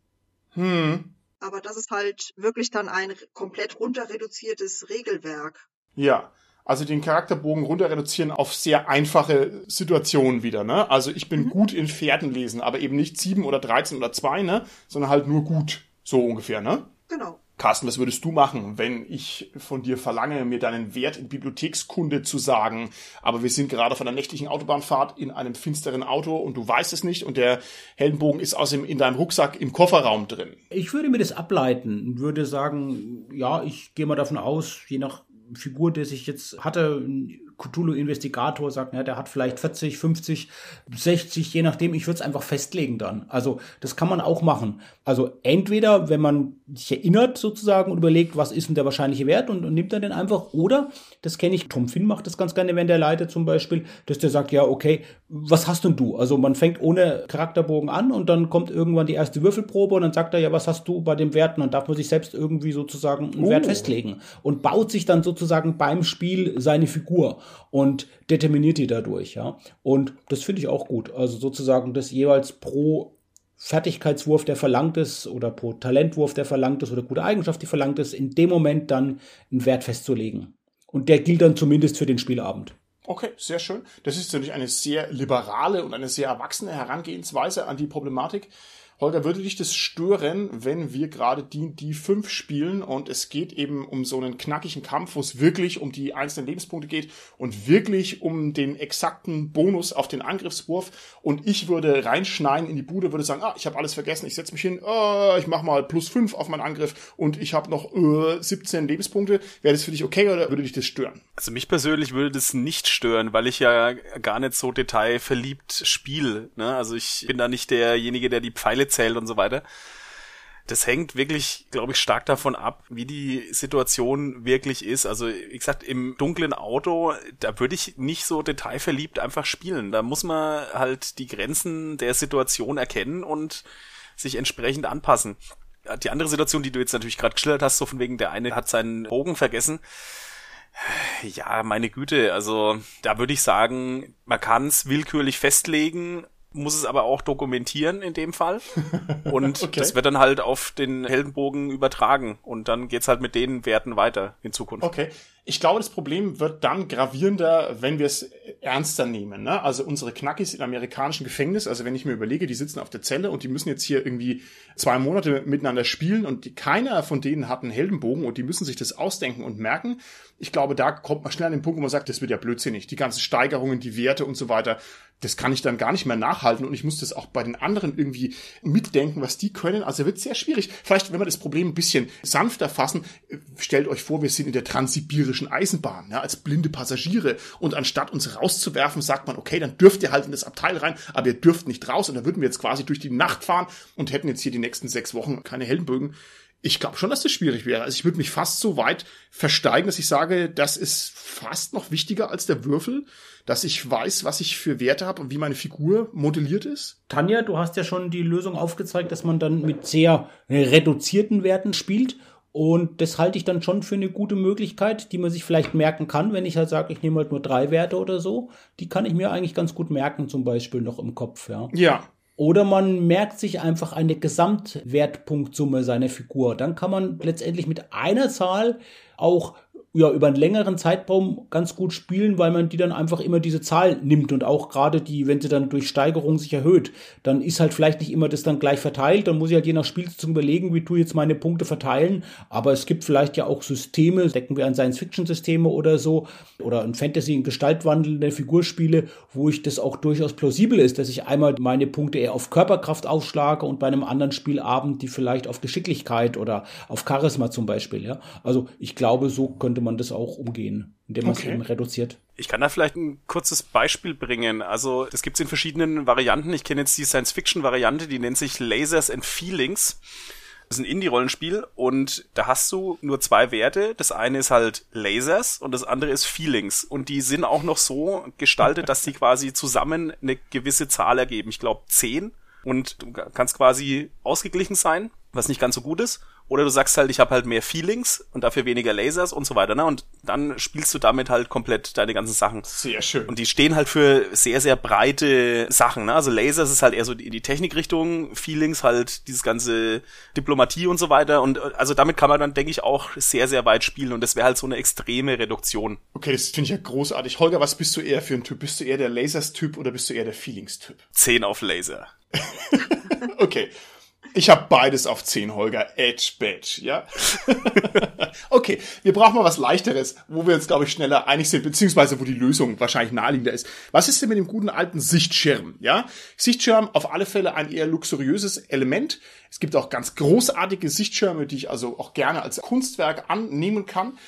Hm. Aber das ist halt wirklich dann ein komplett runter reduziertes Regelwerk. Ja, also den Charakterbogen runter reduzieren auf sehr einfache Situationen wieder, ne? Also ich bin mhm. gut in Pferden lesen, aber eben nicht sieben oder dreizehn oder zwei, ne? Sondern halt nur gut. So ungefähr, ne? Genau. Carsten, was würdest du machen, wenn ich von dir verlange, mir deinen Wert in Bibliothekskunde zu sagen, aber wir sind gerade von einer nächtlichen Autobahnfahrt in einem finsteren Auto und du weißt es nicht und der Heldenbogen ist außerdem in deinem Rucksack im Kofferraum drin? Ich würde mir das ableiten und würde sagen, ja, ich gehe mal davon aus, je nach Figur, der sich jetzt hatte, Cthulhu Investigator sagt, ja, der hat vielleicht 40, 50, 60, je nachdem. Ich würde es einfach festlegen dann. Also das kann man auch machen. Also entweder, wenn man sich erinnert sozusagen und überlegt, was ist denn der wahrscheinliche Wert und, und nimmt dann den einfach. Oder, das kenne ich, Tom Finn macht das ganz gerne, wenn der leitet zum Beispiel, dass der sagt, ja, okay, was hast denn du? Also man fängt ohne Charakterbogen an und dann kommt irgendwann die erste Würfelprobe und dann sagt er, ja, was hast du bei dem Werten? Und dann darf man sich selbst irgendwie sozusagen einen oh. Wert festlegen und baut sich dann sozusagen beim Spiel seine Figur und determiniert die dadurch, ja. Und das finde ich auch gut. Also sozusagen das jeweils pro Fertigkeitswurf, der verlangt ist, oder pro Talentwurf, der verlangt ist, oder gute Eigenschaft, die verlangt ist, in dem Moment dann einen Wert festzulegen. Und der gilt dann zumindest für den Spielabend. Okay, sehr schön. Das ist natürlich eine sehr liberale und eine sehr erwachsene Herangehensweise an die Problematik. Holger, würde dich das stören, wenn wir gerade die, die fünf spielen und es geht eben um so einen knackigen Kampf, wo es wirklich um die einzelnen Lebenspunkte geht und wirklich um den exakten Bonus auf den Angriffswurf und ich würde reinschneiden in die Bude, würde sagen, ah, ich habe alles vergessen, ich setze mich hin, äh, ich mache mal plus fünf auf meinen Angriff und ich habe noch äh, 17 Lebenspunkte. Wäre das für dich okay oder würde dich das stören? Also mich persönlich würde das nicht stören, weil ich ja gar nicht so detailverliebt spiele. Ne? Also ich bin da nicht derjenige, der die Pfeile zählt und so weiter. Das hängt wirklich, glaube ich, stark davon ab, wie die Situation wirklich ist. Also, wie gesagt, im dunklen Auto, da würde ich nicht so detailverliebt einfach spielen. Da muss man halt die Grenzen der Situation erkennen und sich entsprechend anpassen. Die andere Situation, die du jetzt natürlich gerade geschildert hast, so von wegen, der eine hat seinen Bogen vergessen. Ja, meine Güte, also da würde ich sagen, man kann es willkürlich festlegen, muss es aber auch dokumentieren in dem Fall. Und okay. das wird dann halt auf den Heldenbogen übertragen. Und dann geht's halt mit den Werten weiter in Zukunft. Okay. Ich glaube, das Problem wird dann gravierender, wenn wir es ernster nehmen. Ne? Also unsere Knackis im amerikanischen Gefängnis, also wenn ich mir überlege, die sitzen auf der Zelle und die müssen jetzt hier irgendwie zwei Monate miteinander spielen und die, keiner von denen hat einen Heldenbogen und die müssen sich das ausdenken und merken. Ich glaube, da kommt man schnell an den Punkt, wo man sagt, das wird ja blödsinnig. Die ganzen Steigerungen, die Werte und so weiter, das kann ich dann gar nicht mehr nachhalten und ich muss das auch bei den anderen irgendwie mitdenken, was die können. Also wird sehr schwierig. Vielleicht, wenn wir das Problem ein bisschen sanfter fassen, stellt euch vor, wir sind in der transsibirischen Eisenbahn, ja, als blinde Passagiere und anstatt uns rauszuwerfen, sagt man, okay, dann dürft ihr halt in das Abteil rein, aber ihr dürft nicht raus und dann würden wir jetzt quasi durch die Nacht fahren und hätten jetzt hier die nächsten sechs Wochen keine Heldenbögen. Ich glaube schon, dass das schwierig wäre. Also ich würde mich fast so weit versteigen, dass ich sage, das ist fast noch wichtiger als der Würfel, dass ich weiß, was ich für Werte habe und wie meine Figur modelliert ist. Tanja, du hast ja schon die Lösung aufgezeigt, dass man dann mit sehr reduzierten Werten spielt. Und das halte ich dann schon für eine gute Möglichkeit, die man sich vielleicht merken kann, wenn ich halt sage, ich nehme halt nur drei Werte oder so. Die kann ich mir eigentlich ganz gut merken, zum Beispiel noch im Kopf, ja. Ja, oder man merkt sich einfach eine Gesamtwertpunktsumme seiner Figur. Dann kann man letztendlich mit einer Zahl auch ja, über einen längeren Zeitraum ganz gut spielen, weil man die dann einfach immer diese Zahl nimmt und auch gerade die, wenn sie dann durch Steigerung sich erhöht, dann ist halt vielleicht nicht immer das dann gleich verteilt, dann muss ich halt je nach Spielsitzung überlegen, wie tue ich jetzt meine Punkte verteilen, aber es gibt vielleicht ja auch Systeme, denken wir an Science-Fiction-Systeme oder so, oder ein Fantasy, ein gestaltwandelnde Figurspiele, wo ich das auch durchaus plausibel ist, dass ich einmal meine Punkte eher auf Körperkraft aufschlage und bei einem anderen Spielabend die vielleicht auf Geschicklichkeit oder auf Charisma zum Beispiel, ja. Also ich glaube, so könnte man das auch umgehen, indem man okay. es eben reduziert. Ich kann da vielleicht ein kurzes Beispiel bringen. Also, das gibt's in verschiedenen Varianten. Ich kenne jetzt die Science-Fiction-Variante, die nennt sich Lasers and Feelings. Das ist ein Indie-Rollenspiel und da hast du nur zwei Werte. Das eine ist halt Lasers und das andere ist Feelings. Und die sind auch noch so gestaltet, dass sie quasi zusammen eine gewisse Zahl ergeben. Ich glaube zehn. Und du kannst quasi ausgeglichen sein was nicht ganz so gut ist. Oder du sagst halt, ich habe halt mehr Feelings und dafür weniger Lasers und so weiter. Ne? Und dann spielst du damit halt komplett deine ganzen Sachen. Sehr schön. Und die stehen halt für sehr, sehr breite Sachen. Ne? Also Lasers ist halt eher so in die Technikrichtung, Feelings halt dieses ganze Diplomatie und so weiter. Und also damit kann man dann, denke ich, auch sehr, sehr weit spielen. Und das wäre halt so eine extreme Reduktion. Okay, das finde ich ja großartig. Holger, was bist du eher für ein Typ? Bist du eher der Lasers-Typ oder bist du eher der Feelings-Typ? Zehn auf Laser. okay. Ich habe beides auf 10, Holger. Edge Badge, ja? okay, wir brauchen mal was leichteres, wo wir uns, glaube ich, schneller einig sind, beziehungsweise wo die Lösung wahrscheinlich naheliegender ist. Was ist denn mit dem guten alten Sichtschirm, ja? Sichtschirm auf alle Fälle ein eher luxuriöses Element. Es gibt auch ganz großartige Sichtschirme, die ich also auch gerne als Kunstwerk annehmen kann.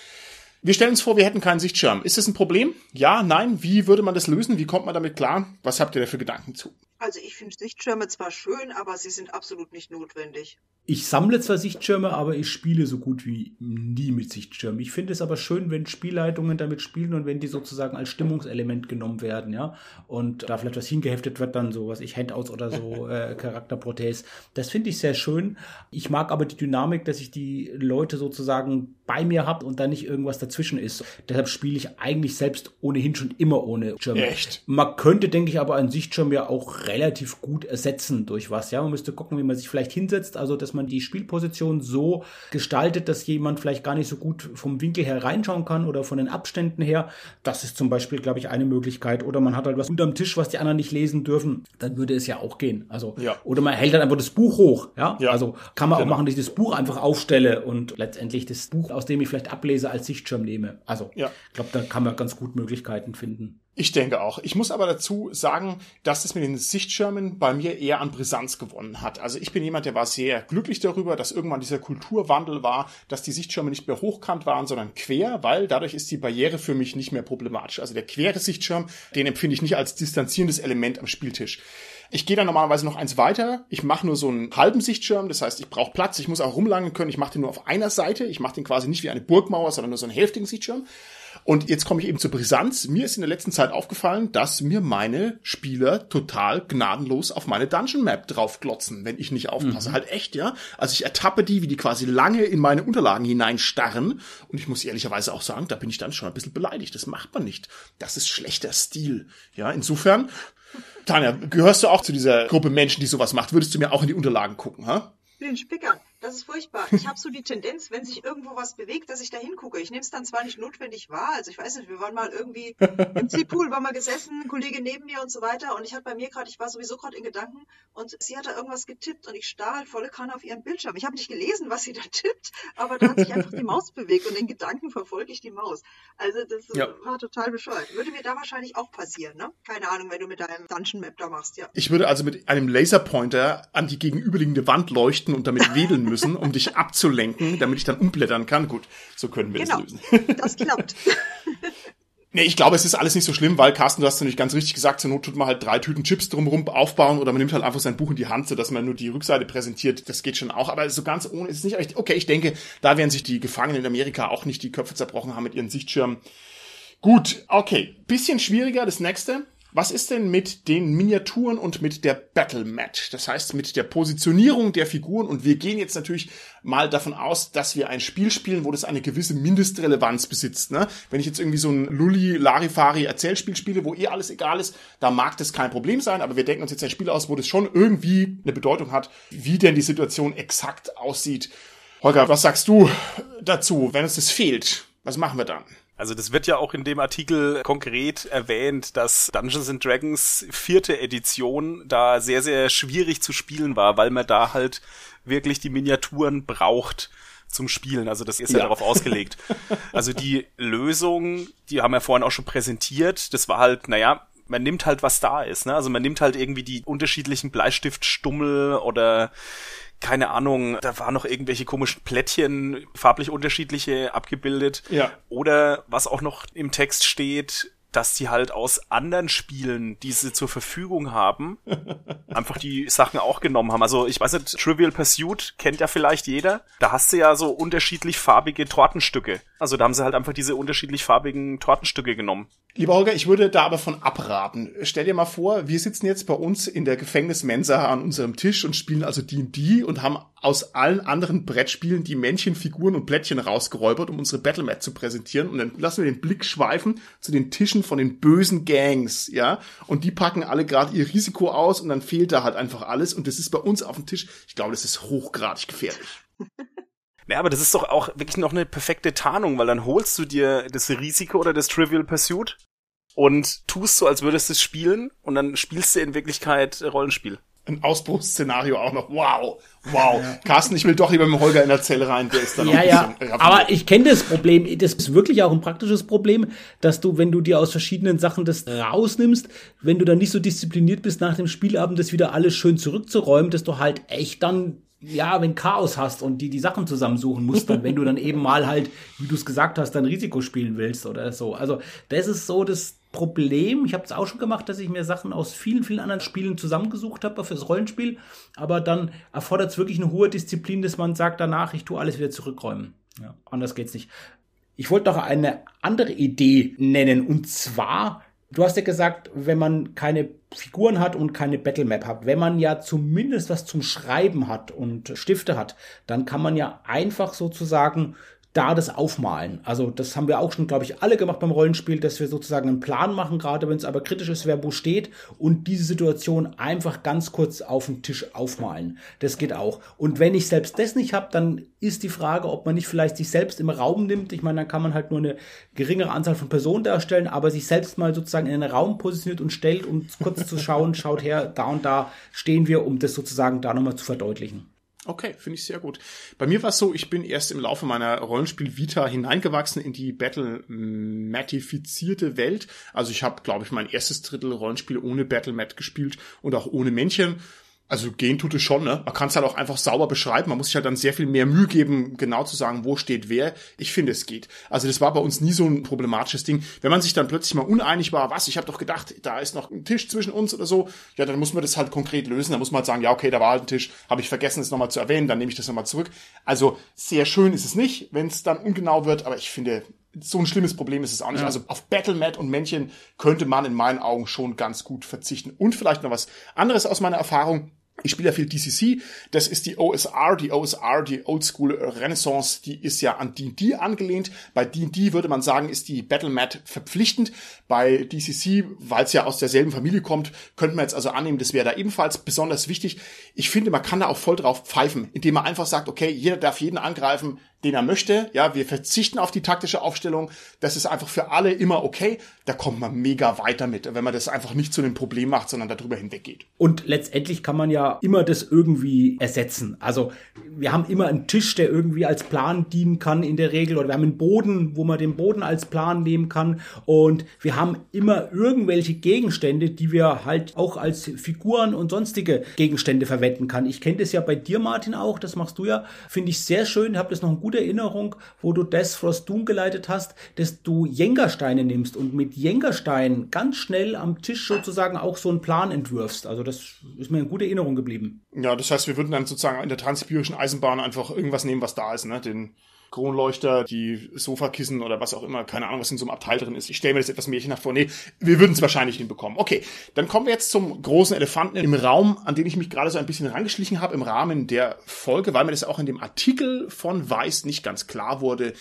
Wir stellen uns vor, wir hätten keinen Sichtschirm. Ist das ein Problem? Ja, nein? Wie würde man das lösen? Wie kommt man damit klar? Was habt ihr da für Gedanken zu? Also ich finde Sichtschirme zwar schön, aber sie sind absolut nicht notwendig. Ich sammle zwar Sichtschirme, aber ich spiele so gut wie nie mit Sichtschirmen. Ich finde es aber schön, wenn Spielleitungen damit spielen und wenn die sozusagen als Stimmungselement genommen werden, ja. Und da vielleicht was hingeheftet wird, dann so was ich Handouts oder so äh, Charakterprothese. Das finde ich sehr schön. Ich mag aber die Dynamik, dass ich die Leute sozusagen bei mir habe und da nicht irgendwas dazwischen ist. Deshalb spiele ich eigentlich selbst ohnehin schon immer ohne Schirm. Echt? Man könnte, denke ich, aber einen Sichtschirm ja auch relativ gut ersetzen durch was. Ja, man müsste gucken, wie man sich vielleicht hinsetzt, also dass man die Spielposition so gestaltet, dass jemand vielleicht gar nicht so gut vom Winkel her reinschauen kann oder von den Abständen her. Das ist zum Beispiel, glaube ich, eine Möglichkeit. Oder man hat halt was unterm Tisch, was die anderen nicht lesen dürfen. Dann würde es ja auch gehen. Also ja. oder man hält dann einfach das Buch hoch. Ja, ja. also kann man genau. auch machen, dass ich das Buch einfach aufstelle und letztendlich das Buch, aus dem ich vielleicht ablese, als Sichtschirm nehme. Also ja. ich glaube, da kann man ganz gut Möglichkeiten finden. Ich denke auch. Ich muss aber dazu sagen, dass es mit den Sichtschirmen bei mir eher an Brisanz gewonnen hat. Also ich bin jemand, der war sehr glücklich darüber, dass irgendwann dieser Kulturwandel war, dass die Sichtschirme nicht mehr hochkant waren, sondern quer, weil dadurch ist die Barriere für mich nicht mehr problematisch. Also der quere Sichtschirm, den empfinde ich nicht als distanzierendes Element am Spieltisch. Ich gehe dann normalerweise noch eins weiter. Ich mache nur so einen halben Sichtschirm, das heißt, ich brauche Platz, ich muss auch rumlangen können. Ich mache den nur auf einer Seite. Ich mache den quasi nicht wie eine Burgmauer, sondern nur so einen hälftigen Sichtschirm. Und jetzt komme ich eben zur Brisanz. Mir ist in der letzten Zeit aufgefallen, dass mir meine Spieler total gnadenlos auf meine Dungeon Map draufglotzen, wenn ich nicht aufpasse. Mhm. Halt echt, ja. Also ich ertappe die, wie die quasi lange in meine Unterlagen hineinstarren. Und ich muss ehrlicherweise auch sagen, da bin ich dann schon ein bisschen beleidigt. Das macht man nicht. Das ist schlechter Stil. Ja, insofern, Tanja, gehörst du auch zu dieser Gruppe Menschen, die sowas macht? Würdest du mir auch in die Unterlagen gucken, ha? Den Spickern. Das ist furchtbar. Ich habe so die Tendenz, wenn sich irgendwo was bewegt, dass ich da hingucke. Ich nehme es dann zwar nicht notwendig wahr, also ich weiß nicht, wir waren mal irgendwie im Zielpool, waren mal gesessen, ein Kollege neben mir und so weiter und ich hatte bei mir gerade, ich war sowieso gerade in Gedanken und sie hat da irgendwas getippt und ich starr halt volle Kanne auf ihren Bildschirm. Ich habe nicht gelesen, was sie da tippt, aber da hat sich einfach die Maus bewegt und in Gedanken verfolge ich die Maus. Also das ja. war total bescheuert. Würde mir da wahrscheinlich auch passieren, ne? Keine Ahnung, wenn du mit deinem Dungeon Map da machst, ja. Ich würde also mit einem Laserpointer an die gegenüberliegende Wand leuchten und damit wedeln müssen, um dich abzulenken, damit ich dann umblättern kann. Gut, so können wir genau, das lösen. Das klappt. Nee, ich glaube, es ist alles nicht so schlimm, weil Carsten, du hast natürlich ganz richtig gesagt, zur Not tut man halt drei Tüten Chips drumherum aufbauen oder man nimmt halt einfach sein Buch in die Hand, sodass man nur die Rückseite präsentiert. Das geht schon auch, aber so ganz ohne ist es nicht. Okay, ich denke, da werden sich die Gefangenen in Amerika auch nicht die Köpfe zerbrochen haben mit ihren Sichtschirmen. Gut, okay. Bisschen schwieriger, das nächste. Was ist denn mit den Miniaturen und mit der Battle Mat? Das heißt, mit der Positionierung der Figuren. Und wir gehen jetzt natürlich mal davon aus, dass wir ein Spiel spielen, wo das eine gewisse Mindestrelevanz besitzt. Ne? Wenn ich jetzt irgendwie so ein Lulli, Larifari Erzählspiel spiele, wo eh alles egal ist, da mag das kein Problem sein. Aber wir denken uns jetzt ein Spiel aus, wo das schon irgendwie eine Bedeutung hat, wie denn die Situation exakt aussieht. Holger, was sagst du dazu, wenn es das fehlt? Was machen wir dann? Also das wird ja auch in dem Artikel konkret erwähnt, dass Dungeons and Dragons vierte Edition da sehr, sehr schwierig zu spielen war, weil man da halt wirklich die Miniaturen braucht zum Spielen. Also das ist ja, ja darauf ausgelegt. Also die Lösung, die haben wir vorhin auch schon präsentiert, das war halt, naja, man nimmt halt, was da ist. Ne? Also man nimmt halt irgendwie die unterschiedlichen Bleistiftstummel oder keine Ahnung, da waren noch irgendwelche komischen Plättchen, farblich unterschiedliche abgebildet. Ja. Oder was auch noch im Text steht, dass die halt aus anderen Spielen, die sie zur Verfügung haben, einfach die Sachen auch genommen haben. Also ich weiß nicht, Trivial Pursuit kennt ja vielleicht jeder. Da hast du ja so unterschiedlich farbige Tortenstücke. Also da haben sie halt einfach diese unterschiedlich farbigen Tortenstücke genommen. Lieber Holger, ich würde da aber von abraten. Stell dir mal vor, wir sitzen jetzt bei uns in der Gefängnismensa an unserem Tisch und spielen also D&D und haben aus allen anderen Brettspielen die Männchen, Figuren und Plättchen rausgeräubert, um unsere Battlemat zu präsentieren. Und dann lassen wir den Blick schweifen zu den Tischen von den bösen Gangs, ja. Und die packen alle gerade ihr Risiko aus und dann fehlt da halt einfach alles. Und das ist bei uns auf dem Tisch. Ich glaube, das ist hochgradig gefährlich. Ja, aber das ist doch auch wirklich noch eine perfekte Tarnung, weil dann holst du dir das Risiko oder das Trivial Pursuit und tust so, als würdest du es spielen und dann spielst du in Wirklichkeit Rollenspiel. Ein Ausbruchsszenario auch noch. Wow, wow. Ja. Carsten, ich will doch lieber mit Holger in der Zelle rein, der ist dann ja, ja. Aber ich kenne das Problem, das ist wirklich auch ein praktisches Problem, dass du, wenn du dir aus verschiedenen Sachen das rausnimmst, wenn du dann nicht so diszipliniert bist, nach dem Spielabend das wieder alles schön zurückzuräumen, dass du halt echt dann ja, wenn Chaos hast und die die Sachen zusammensuchen musst, dann wenn du dann eben mal halt, wie du es gesagt hast, dein Risiko spielen willst oder so. Also das ist so das Problem. Ich habe es auch schon gemacht, dass ich mir Sachen aus vielen, vielen anderen Spielen zusammengesucht habe fürs Rollenspiel. Aber dann erfordert es wirklich eine hohe Disziplin, dass man sagt danach, ich tue alles wieder zurückräumen. Ja, anders geht's nicht. Ich wollte noch eine andere Idee nennen und zwar Du hast ja gesagt, wenn man keine Figuren hat und keine Battlemap hat, wenn man ja zumindest was zum Schreiben hat und Stifte hat, dann kann man ja einfach sozusagen da das aufmalen. Also das haben wir auch schon, glaube ich, alle gemacht beim Rollenspiel, dass wir sozusagen einen Plan machen, gerade wenn es aber kritisch ist, wer wo steht und diese Situation einfach ganz kurz auf den Tisch aufmalen. Das geht auch. Und wenn ich selbst das nicht habe, dann ist die Frage, ob man nicht vielleicht sich selbst im Raum nimmt. Ich meine, dann kann man halt nur eine geringere Anzahl von Personen darstellen, aber sich selbst mal sozusagen in einen Raum positioniert und stellt, um kurz zu schauen, schaut her, da und da stehen wir, um das sozusagen da nochmal zu verdeutlichen. Okay, finde ich sehr gut. Bei mir war es so, ich bin erst im Laufe meiner Rollenspiel-Vita hineingewachsen in die Battle-matifizierte Welt. Also ich habe, glaube ich, mein erstes Drittel Rollenspiel ohne Battle-Mat gespielt und auch ohne Männchen. Also gehen tut es schon, ne? Man kann es halt auch einfach sauber beschreiben. Man muss sich halt dann sehr viel mehr Mühe geben, genau zu sagen, wo steht wer. Ich finde, es geht. Also das war bei uns nie so ein problematisches Ding. Wenn man sich dann plötzlich mal uneinig war, was, ich habe doch gedacht, da ist noch ein Tisch zwischen uns oder so, ja, dann muss man das halt konkret lösen. Dann muss man halt sagen, ja, okay, da war halt ein Tisch, habe ich vergessen, es nochmal zu erwähnen, dann nehme ich das nochmal zurück. Also sehr schön ist es nicht, wenn es dann ungenau wird, aber ich finde, so ein schlimmes Problem ist es auch nicht. Ja. Also auf Battlemat und Männchen könnte man in meinen Augen schon ganz gut verzichten. Und vielleicht noch was anderes aus meiner Erfahrung. Ich spiele ja viel DCC. Das ist die OSR, die OSR, die Old School Renaissance. Die ist ja an D&D angelehnt. Bei D&D würde man sagen, ist die Battlemat verpflichtend. Bei DCC, weil es ja aus derselben Familie kommt, könnte man jetzt also annehmen, das wäre da ebenfalls besonders wichtig. Ich finde, man kann da auch voll drauf pfeifen, indem man einfach sagt, okay, jeder darf jeden angreifen, den er möchte. Ja, wir verzichten auf die taktische Aufstellung. Das ist einfach für alle immer okay. Da kommt man mega weiter mit, wenn man das einfach nicht zu einem Problem macht, sondern darüber hinweggeht. Und letztendlich kann man ja immer das irgendwie ersetzen. Also wir haben immer einen Tisch, der irgendwie als Plan dienen kann in der Regel, oder wir haben einen Boden, wo man den Boden als Plan nehmen kann. Und wir haben immer irgendwelche Gegenstände, die wir halt auch als Figuren und sonstige Gegenstände verwenden kann. Ich kenne das ja bei dir, Martin, auch. Das machst du ja. Finde ich sehr schön. Habe das noch ein gute Erinnerung, wo du Death Frost Doom geleitet hast, dass du Jengersteine nimmst und mit Jengersteinen ganz schnell am Tisch sozusagen auch so einen Plan entwirfst. Also das ist mir eine gute Erinnerung geblieben. Ja, das heißt, wir würden dann sozusagen in der transsibirischen Eisenbahn einfach irgendwas nehmen, was da ist, ne? Den Kronleuchter, die Sofakissen oder was auch immer, keine Ahnung, was in so einem Abteil drin ist. Ich stelle mir das etwas märchenhaft vor. Nee, wir würden es wahrscheinlich hinbekommen. Okay, dann kommen wir jetzt zum großen Elefanten im Raum, an den ich mich gerade so ein bisschen rangeschlichen habe im Rahmen der Folge, weil mir das auch in dem Artikel von Weiß nicht ganz klar wurde.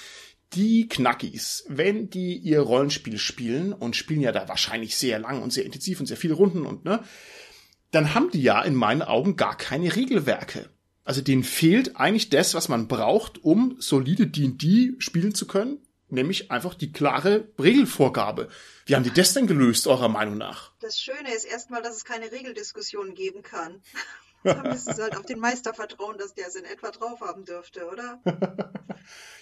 Die Knackis, wenn die ihr Rollenspiel spielen und spielen ja da wahrscheinlich sehr lang und sehr intensiv und sehr viele Runden und ne, dann haben die ja in meinen Augen gar keine Regelwerke. Also denen fehlt eigentlich das, was man braucht, um solide D&D spielen zu können, nämlich einfach die klare Regelvorgabe. Wie haben die das denn gelöst, eurer Meinung nach? Das Schöne ist erstmal, dass es keine Regeldiskussion geben kann. da müssen sie halt auf den Meister vertrauen, dass der es in etwa drauf haben dürfte, oder?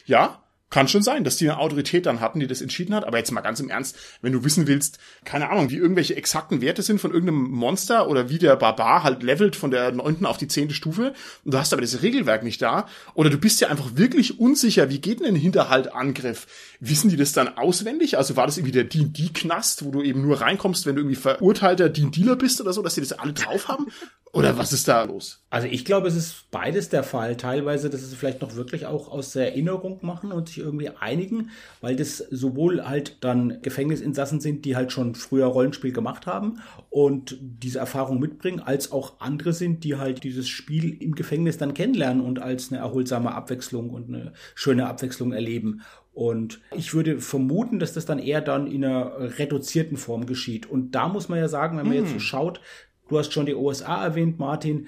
ja, kann schon sein, dass die eine Autorität dann hatten, die das entschieden hat. Aber jetzt mal ganz im Ernst, wenn du wissen willst, keine Ahnung, wie irgendwelche exakten Werte sind von irgendeinem Monster oder wie der Barbar halt levelt von der neunten auf die zehnte Stufe und du hast aber das Regelwerk nicht da oder du bist ja einfach wirklich unsicher, wie geht denn ein Hinterhaltangriff? Wissen die das dann auswendig? Also war das irgendwie der D&D-Knast, wo du eben nur reinkommst, wenn du irgendwie verurteilter D&Dealer bist oder so, dass die das alle drauf haben? Oder was ist da los? Also ich glaube, es ist beides der Fall. Teilweise, dass sie vielleicht noch wirklich auch aus der Erinnerung machen und sich irgendwie einigen, weil das sowohl halt dann Gefängnisinsassen sind, die halt schon früher Rollenspiel gemacht haben und diese Erfahrung mitbringen, als auch andere sind, die halt dieses Spiel im Gefängnis dann kennenlernen und als eine erholsame Abwechslung und eine schöne Abwechslung erleben. Und ich würde vermuten, dass das dann eher dann in einer reduzierten Form geschieht. Und da muss man ja sagen, wenn man hm. jetzt so schaut, du hast schon die USA erwähnt, Martin,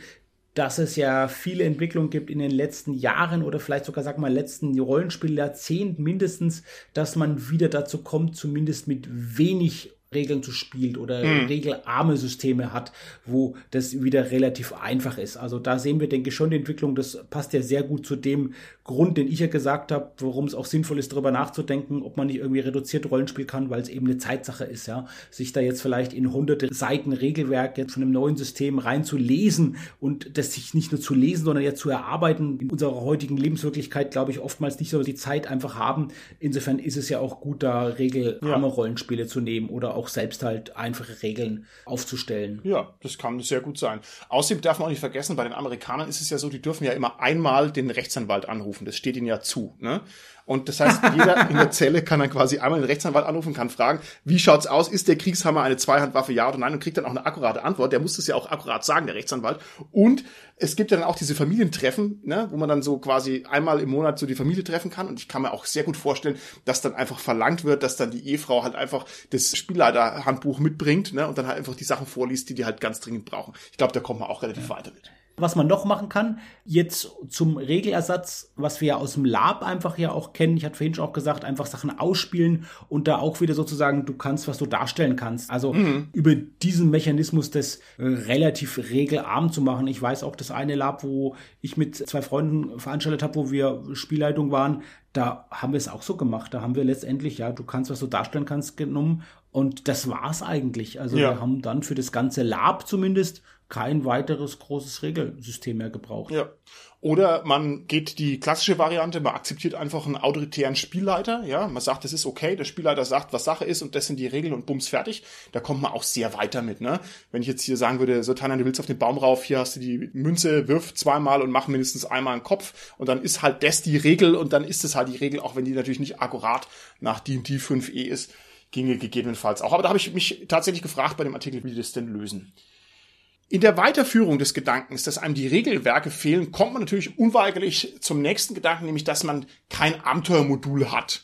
dass es ja viele Entwicklungen gibt in den letzten Jahren oder vielleicht sogar, sag mal, letzten Rollenspieljahrzehnten mindestens, dass man wieder dazu kommt, zumindest mit wenig Regeln zu spielt oder mhm. regelarme Systeme hat, wo das wieder relativ einfach ist. Also da sehen wir, denke ich, schon die Entwicklung. Das passt ja sehr gut zu dem Grund, den ich ja gesagt habe, warum es auch sinnvoll ist, darüber nachzudenken, ob man nicht irgendwie reduziert Rollenspiel kann, weil es eben eine Zeitsache ist, ja. Sich da jetzt vielleicht in hunderte Seiten Regelwerk jetzt von einem neuen System reinzulesen und das sich nicht nur zu lesen, sondern ja zu erarbeiten. In unserer heutigen Lebenswirklichkeit, glaube ich, oftmals nicht so die Zeit einfach haben. Insofern ist es ja auch gut, da regelarme ja. Rollenspiele zu nehmen oder auch selbst halt einfache Regeln aufzustellen. Ja, das kann sehr gut sein. Außerdem darf man auch nicht vergessen, bei den Amerikanern ist es ja so, die dürfen ja immer einmal den Rechtsanwalt anrufen. Das steht ihnen ja zu. Ne? Und das heißt, jeder in der Zelle kann dann quasi einmal den Rechtsanwalt anrufen, kann fragen, wie schaut's aus? Ist der Kriegshammer eine Zweihandwaffe, ja oder nein? Und kriegt dann auch eine akkurate Antwort. Der muss das ja auch akkurat sagen, der Rechtsanwalt. Und es gibt ja dann auch diese Familientreffen, ne, wo man dann so quasi einmal im Monat so die Familie treffen kann. Und ich kann mir auch sehr gut vorstellen, dass dann einfach verlangt wird, dass dann die Ehefrau halt einfach das Spielleiterhandbuch mitbringt, ne, und dann halt einfach die Sachen vorliest, die die halt ganz dringend brauchen. Ich glaube, da kommt man auch relativ ja. weiter mit. Was man noch machen kann, jetzt zum Regelersatz, was wir ja aus dem Lab einfach ja auch kennen, ich hatte vorhin schon auch gesagt, einfach Sachen ausspielen und da auch wieder sozusagen, du kannst, was du darstellen kannst. Also mhm. über diesen Mechanismus das äh, relativ regelarm zu machen. Ich weiß auch, das eine Lab, wo ich mit zwei Freunden veranstaltet habe, wo wir Spielleitung waren, da haben wir es auch so gemacht. Da haben wir letztendlich, ja, du kannst, was du darstellen kannst, genommen und das war's eigentlich. Also ja. wir haben dann für das ganze Lab zumindest kein weiteres großes Regelsystem mehr gebraucht. Ja. Oder man geht die klassische Variante, man akzeptiert einfach einen autoritären Spielleiter, ja, man sagt, das ist okay, der Spielleiter sagt, was Sache ist und das sind die Regeln und bums fertig. Da kommt man auch sehr weiter mit, ne? Wenn ich jetzt hier sagen würde, so Tanja, du willst auf den Baum rauf, hier hast du die Münze, wirf zweimal und mach mindestens einmal einen Kopf und dann ist halt das die Regel und dann ist es halt die Regel, auch wenn die natürlich nicht akkurat nach D&D 5e ist, ginge gegebenenfalls auch. Aber da habe ich mich tatsächlich gefragt bei dem Artikel, wie die das denn lösen. In der Weiterführung des Gedankens, dass einem die Regelwerke fehlen, kommt man natürlich unweigerlich zum nächsten Gedanken, nämlich dass man kein Abenteuermodul hat.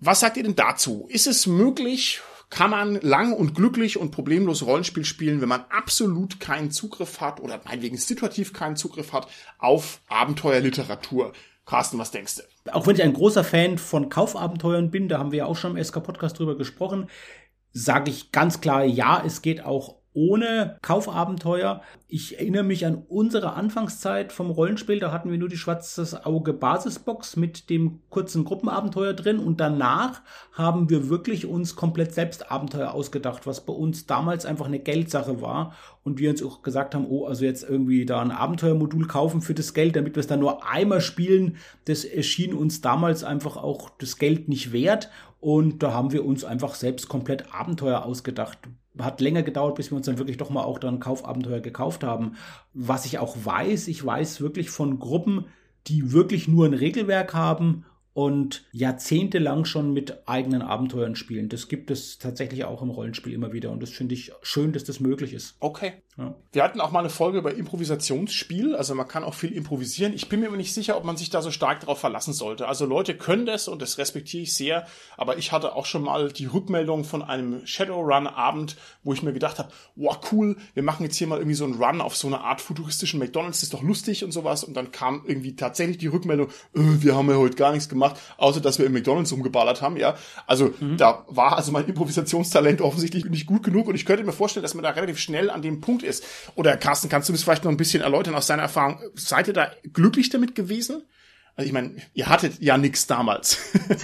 Was sagt ihr denn dazu? Ist es möglich, kann man lang und glücklich und problemlos Rollenspiel spielen, wenn man absolut keinen Zugriff hat oder meinetwegen situativ keinen Zugriff hat auf Abenteuerliteratur? Carsten, was denkst du? Auch wenn ich ein großer Fan von Kaufabenteuern bin, da haben wir ja auch schon im SK-Podcast drüber gesprochen, sage ich ganz klar, ja, es geht auch ohne Kaufabenteuer. Ich erinnere mich an unsere Anfangszeit vom Rollenspiel. Da hatten wir nur die schwarzes Auge Basisbox mit dem kurzen Gruppenabenteuer drin. Und danach haben wir wirklich uns komplett selbst Abenteuer ausgedacht, was bei uns damals einfach eine Geldsache war. Und wir uns auch gesagt haben, oh, also jetzt irgendwie da ein Abenteuermodul kaufen für das Geld, damit wir es dann nur einmal spielen, das erschien uns damals einfach auch das Geld nicht wert. Und da haben wir uns einfach selbst komplett Abenteuer ausgedacht hat länger gedauert, bis wir uns dann wirklich doch mal auch dann Kaufabenteuer gekauft haben. Was ich auch weiß, ich weiß wirklich von Gruppen, die wirklich nur ein Regelwerk haben und jahrzehntelang schon mit eigenen Abenteuern spielen. Das gibt es tatsächlich auch im Rollenspiel immer wieder und das finde ich schön, dass das möglich ist. Okay. Ja. Wir hatten auch mal eine Folge über Improvisationsspiel, also man kann auch viel improvisieren. Ich bin mir aber nicht sicher, ob man sich da so stark darauf verlassen sollte. Also Leute können das und das respektiere ich sehr, aber ich hatte auch schon mal die Rückmeldung von einem Shadowrun-Abend, wo ich mir gedacht habe, wow, cool, wir machen jetzt hier mal irgendwie so einen Run auf so eine Art futuristischen McDonalds, das ist doch lustig und sowas. Und dann kam irgendwie tatsächlich die Rückmeldung, äh, wir haben ja heute gar nichts gemacht außer dass wir im McDonalds rumgeballert haben, ja. Also mhm. da war also mein Improvisationstalent offensichtlich nicht gut genug und ich könnte mir vorstellen, dass man da relativ schnell an dem Punkt ist. Oder Carsten, kannst du das vielleicht noch ein bisschen erläutern aus deiner Erfahrung? Seid ihr da glücklich damit gewesen? Also ich meine, ihr hattet ja nichts damals.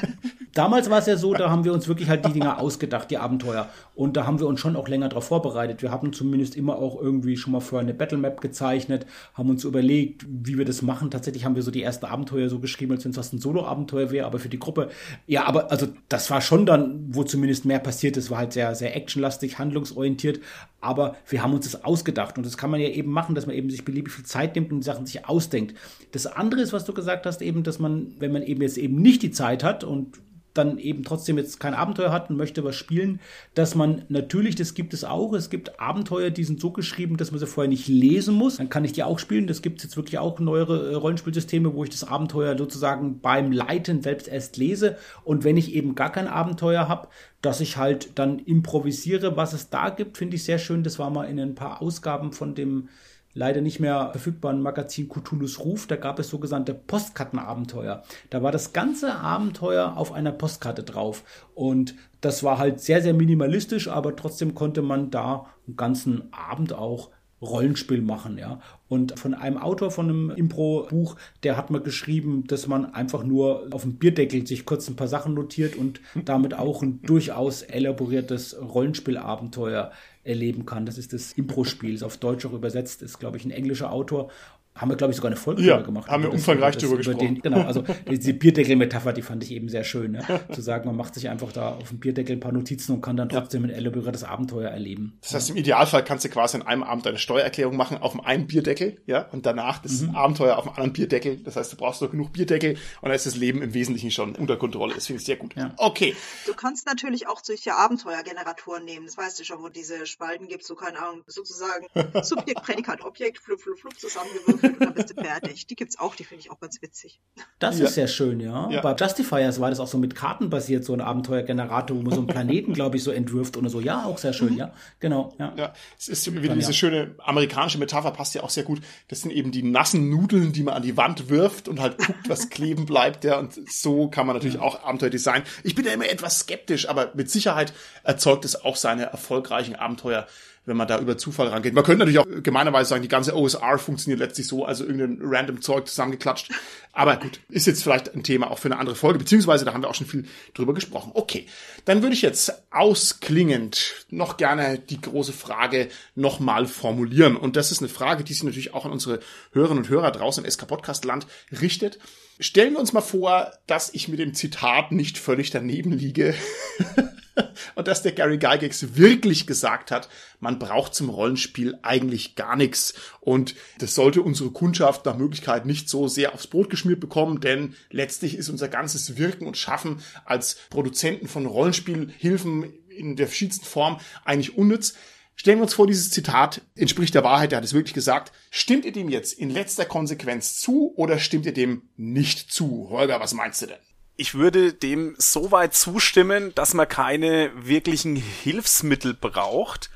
damals war es ja so, da haben wir uns wirklich halt die Dinger ausgedacht, die Abenteuer. Und da haben wir uns schon auch länger darauf vorbereitet. Wir hatten zumindest immer auch irgendwie schon mal für eine Battlemap gezeichnet, haben uns überlegt, wie wir das machen. Tatsächlich haben wir so die ersten Abenteuer so geschrieben, als wenn es fast ein Solo-Abenteuer wäre, aber für die Gruppe. Ja, aber also das war schon dann, wo zumindest mehr passiert ist, war halt sehr, sehr actionlastig, handlungsorientiert. Aber wir haben uns das ausgedacht. Und das kann man ja eben machen, dass man eben sich beliebig viel Zeit nimmt und Sachen sich ausdenkt. Das andere ist, was du gesagt hast, eben, dass man, wenn man eben jetzt eben nicht die Zeit hat und dann eben trotzdem jetzt kein Abenteuer hat und möchte was spielen, dass man natürlich, das gibt es auch, es gibt Abenteuer, die sind so geschrieben, dass man sie vorher nicht lesen muss. Dann kann ich die auch spielen. Das gibt es jetzt wirklich auch neuere äh, Rollenspielsysteme, wo ich das Abenteuer sozusagen beim Leiten selbst erst lese. Und wenn ich eben gar kein Abenteuer habe, dass ich halt dann improvisiere, was es da gibt, finde ich sehr schön. Das war mal in ein paar Ausgaben von dem leider nicht mehr verfügbaren Magazin Cthulhu's Ruf, da gab es sogenannte Postkartenabenteuer. Da war das ganze Abenteuer auf einer Postkarte drauf. Und das war halt sehr, sehr minimalistisch, aber trotzdem konnte man da einen ganzen Abend auch Rollenspiel machen, ja. Und von einem Autor von einem Impro-Buch, der hat mal geschrieben, dass man einfach nur auf dem Bierdeckel sich kurz ein paar Sachen notiert und damit auch ein durchaus elaboriertes Rollenspielabenteuer erleben kann. Das ist das Impro-Spiel, ist auf Deutsch auch übersetzt, ist, glaube ich, ein englischer Autor haben wir, glaube ich, sogar eine Folge ja, gemacht. Haben wir das, umfangreich darüber gesprochen. Den, genau, also diese Bierdeckel-Metapher, die fand ich eben sehr schön. Ne? Zu sagen, man macht sich einfach da auf dem Bierdeckel ein paar Notizen und kann dann trotzdem ja. ein elaboriertes Abenteuer erleben. Das heißt, im Idealfall kannst du quasi in einem Abend eine Steuererklärung machen auf dem einen Bierdeckel, ja, und danach das mhm. Abenteuer auf dem anderen Bierdeckel. Das heißt, du brauchst noch genug Bierdeckel und dann ist das Leben im Wesentlichen schon unter Kontrolle. Das finde ich sehr gut. Ja. Okay. Du kannst natürlich auch solche Abenteuergeneratoren nehmen. Das weißt du schon, wo diese Spalten gibt, so keine Ahnung, sozusagen Subjekt, Prädikat, Objekt, flup, flup, flup zusammengewürfelt und dann bist du fertig. Die gibt's auch, die finde ich auch ganz witzig. Das ja. ist sehr schön, ja. ja. Bei Justifiers war das auch so mit Karten basiert, so ein Abenteuergenerator, wo man so einen Planeten, glaube ich, so entwirft oder so. Ja, auch sehr schön, mhm. ja. Genau, ja. Ja, es ist wieder diese schöne amerikanische Metapher, passt ja auch sehr gut. Das sind eben die nassen Nudeln, die man an die Wand wirft und halt guckt, was kleben bleibt, ja. Und so kann man natürlich auch Abenteuer designen. Ich bin ja immer etwas skeptisch, aber mit Sicherheit erzeugt es auch seine erfolgreichen Abenteuer wenn man da über Zufall rangeht. Man könnte natürlich auch gemeinerweise sagen, die ganze OSR funktioniert letztlich so, also irgendein random Zeug zusammengeklatscht. Aber gut, ist jetzt vielleicht ein Thema auch für eine andere Folge, beziehungsweise da haben wir auch schon viel drüber gesprochen. Okay, dann würde ich jetzt ausklingend noch gerne die große Frage nochmal formulieren. Und das ist eine Frage, die sich natürlich auch an unsere Hörerinnen und Hörer draußen im SK Podcast Land richtet. Stellen wir uns mal vor, dass ich mit dem Zitat nicht völlig daneben liege. und dass der Gary Gygax wirklich gesagt hat, man braucht zum Rollenspiel eigentlich gar nichts. Und das sollte unsere Kundschaft nach Möglichkeit nicht so sehr aufs Brot geschmiert bekommen, denn letztlich ist unser ganzes Wirken und Schaffen als Produzenten von Rollenspielhilfen in der verschiedensten Form eigentlich unnütz. Stellen wir uns vor, dieses Zitat entspricht der Wahrheit, er hat es wirklich gesagt. Stimmt ihr dem jetzt in letzter Konsequenz zu oder stimmt ihr dem nicht zu? Holger, was meinst du denn? Ich würde dem so weit zustimmen, dass man keine wirklichen Hilfsmittel braucht.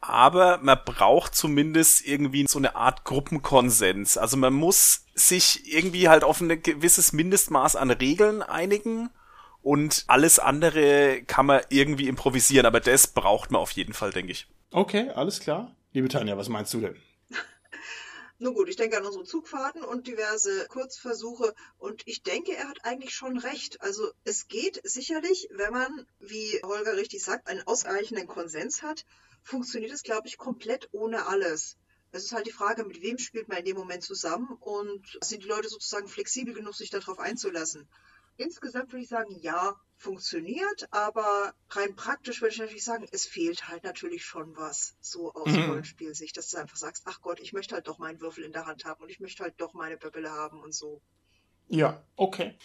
Aber man braucht zumindest irgendwie so eine Art Gruppenkonsens. Also man muss sich irgendwie halt auf ein gewisses Mindestmaß an Regeln einigen und alles andere kann man irgendwie improvisieren. Aber das braucht man auf jeden Fall, denke ich. Okay, alles klar. Liebe Tanja, was meinst du denn? Nun gut, ich denke an unsere Zugfahrten und diverse Kurzversuche und ich denke, er hat eigentlich schon recht. Also es geht sicherlich, wenn man, wie Holger richtig sagt, einen ausreichenden Konsens hat, funktioniert es, glaube ich, komplett ohne alles. Es ist halt die Frage, mit wem spielt man in dem Moment zusammen und sind die Leute sozusagen flexibel genug, sich darauf einzulassen. Insgesamt würde ich sagen, ja, funktioniert, aber rein praktisch würde ich natürlich sagen, es fehlt halt natürlich schon was, so aus mhm. Rollenspielsicht, dass du einfach sagst, ach Gott, ich möchte halt doch meinen Würfel in der Hand haben und ich möchte halt doch meine Böbbele haben und so. Ja, okay.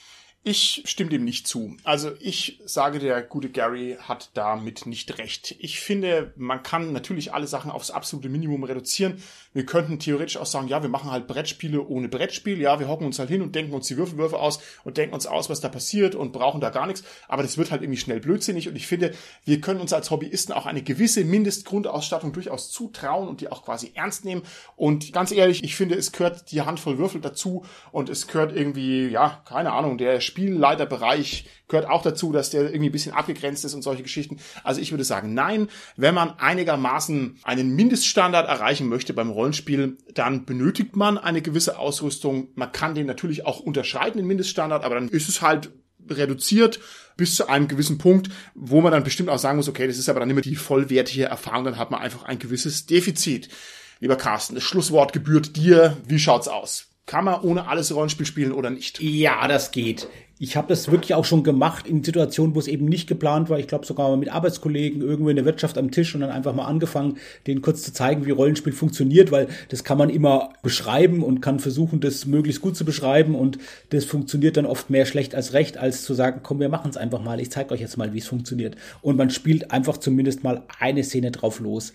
Ich stimme dem nicht zu. Also ich sage, der gute Gary hat damit nicht recht. Ich finde, man kann natürlich alle Sachen aufs absolute Minimum reduzieren. Wir könnten theoretisch auch sagen, ja, wir machen halt Brettspiele ohne Brettspiel. Ja, wir hocken uns halt hin und denken uns die Würfelwürfe aus und denken uns aus, was da passiert und brauchen da gar nichts. Aber das wird halt irgendwie schnell blödsinnig. Und ich finde, wir können uns als Hobbyisten auch eine gewisse Mindestgrundausstattung durchaus zutrauen und die auch quasi ernst nehmen. Und ganz ehrlich, ich finde, es gehört die Handvoll Würfel dazu und es gehört irgendwie, ja, keine Ahnung, der Spielleiterbereich gehört auch dazu, dass der irgendwie ein bisschen abgegrenzt ist und solche Geschichten. Also ich würde sagen, nein, wenn man einigermaßen einen Mindeststandard erreichen möchte beim Rollenspiel, dann benötigt man eine gewisse Ausrüstung. Man kann den natürlich auch unterscheiden, den Mindeststandard, aber dann ist es halt reduziert bis zu einem gewissen Punkt, wo man dann bestimmt auch sagen muss, okay, das ist aber dann immer die vollwertige Erfahrung, dann hat man einfach ein gewisses Defizit. Lieber Carsten, das Schlusswort gebührt dir. Wie schaut's aus? Kann man ohne alles Rollenspiel spielen oder nicht? Ja, das geht. Ich habe das wirklich auch schon gemacht in Situationen, wo es eben nicht geplant war. Ich glaube sogar mit Arbeitskollegen irgendwo in der Wirtschaft am Tisch und dann einfach mal angefangen, denen kurz zu zeigen, wie Rollenspiel funktioniert, weil das kann man immer beschreiben und kann versuchen, das möglichst gut zu beschreiben und das funktioniert dann oft mehr schlecht als recht, als zu sagen, komm, wir machen es einfach mal. Ich zeige euch jetzt mal, wie es funktioniert. Und man spielt einfach zumindest mal eine Szene drauf los.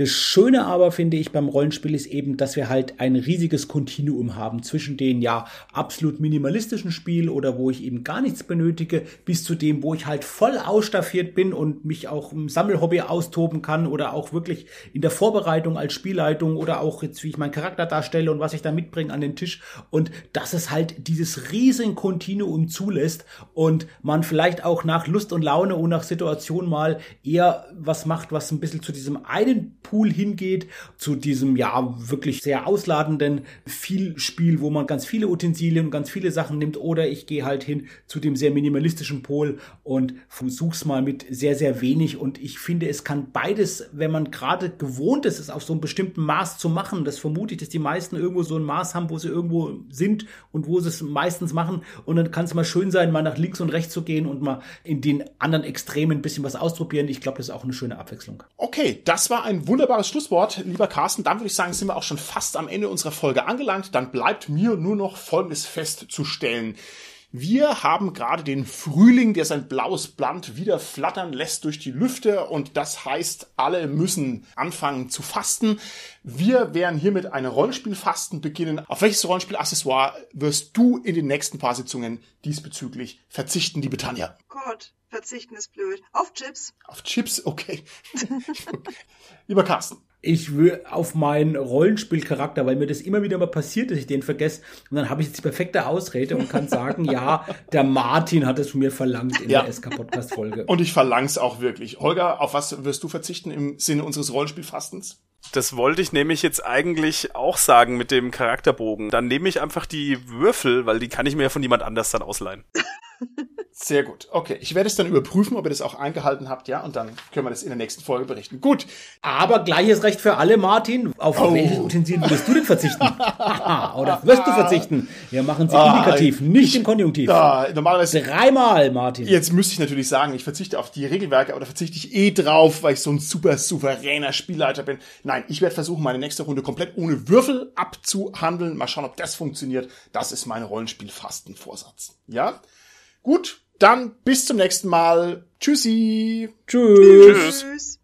Das Schöne aber, finde ich, beim Rollenspiel ist eben, dass wir halt ein riesiges Kontinuum haben zwischen den ja absolut minimalistischen Spiel oder wo ich eben gar nichts benötige, bis zu dem, wo ich halt voll ausstaffiert bin und mich auch im Sammelhobby austoben kann oder auch wirklich in der Vorbereitung als Spielleitung oder auch jetzt, wie ich meinen Charakter darstelle und was ich da mitbringe an den Tisch. Und dass es halt dieses riesen Kontinuum zulässt und man vielleicht auch nach Lust und Laune und nach Situation mal eher was macht, was ein bisschen zu diesem einen Pool hingeht, zu diesem ja wirklich sehr ausladenden Vielspiel, wo man ganz viele Utensilien und ganz viele Sachen nimmt, oder ich gehe halt hin zu dem sehr minimalistischen Pol und versuch's mal mit sehr, sehr wenig. Und ich finde, es kann beides, wenn man gerade gewohnt ist, es auf so einem bestimmten Maß zu machen, das vermute ich, dass die meisten irgendwo so ein Maß haben, wo sie irgendwo sind und wo sie es meistens machen. Und dann kann es mal schön sein, mal nach links und rechts zu gehen und mal in den anderen Extremen ein bisschen was ausprobieren. Ich glaube, das ist auch eine schöne Abwechslung. Okay, das war ein wunderbares Schlusswort, lieber Carsten. Dann würde ich sagen, sind wir auch schon fast am Ende unserer Folge angelangt. Dann bleibt mir nur noch Folgendes festzustellen. Wir haben gerade den Frühling, der sein blaues Blatt wieder flattern lässt durch die Lüfte und das heißt, alle müssen anfangen zu fasten. Wir werden hiermit eine Rollenspielfasten beginnen. Auf welches Rollenspielaccessoire wirst du in den nächsten paar Sitzungen diesbezüglich verzichten, liebe Tanja? Gott, verzichten ist blöd. Auf Chips. Auf Chips, okay. okay. Lieber Carsten. Ich will auf meinen Rollenspielcharakter, weil mir das immer wieder mal passiert, dass ich den vergesse. Und dann habe ich jetzt die perfekte Ausrede und kann sagen, ja, der Martin hat es von mir verlangt in ja. der SK-Podcast-Folge. Und ich verlang's auch wirklich. Holger, auf was wirst du verzichten im Sinne unseres Rollenspielfastens? Das wollte ich nämlich jetzt eigentlich auch sagen mit dem Charakterbogen. Dann nehme ich einfach die Würfel, weil die kann ich mir ja von jemand anders dann ausleihen. Sehr gut. Okay, ich werde es dann überprüfen, ob ihr das auch eingehalten habt, ja, und dann können wir das in der nächsten Folge berichten. Gut. Aber gleiches Recht für alle, Martin. Auf oh. welches Utensil würdest du denn verzichten? Oder wirst du verzichten? Wir machen sie ah, indikativ, nicht im Konjunktiv. Da, normalerweise. Dreimal, Martin. Jetzt müsste ich natürlich sagen, ich verzichte auf die Regelwerke, aber da verzichte ich eh drauf, weil ich so ein super souveräner Spielleiter bin. Nein, ich werde versuchen, meine nächste Runde komplett ohne Würfel abzuhandeln. Mal schauen, ob das funktioniert. Das ist mein Rollenspielfastenvorsatz. Ja? Gut, dann bis zum nächsten Mal. Tschüssi. Tschüss. Tschüss.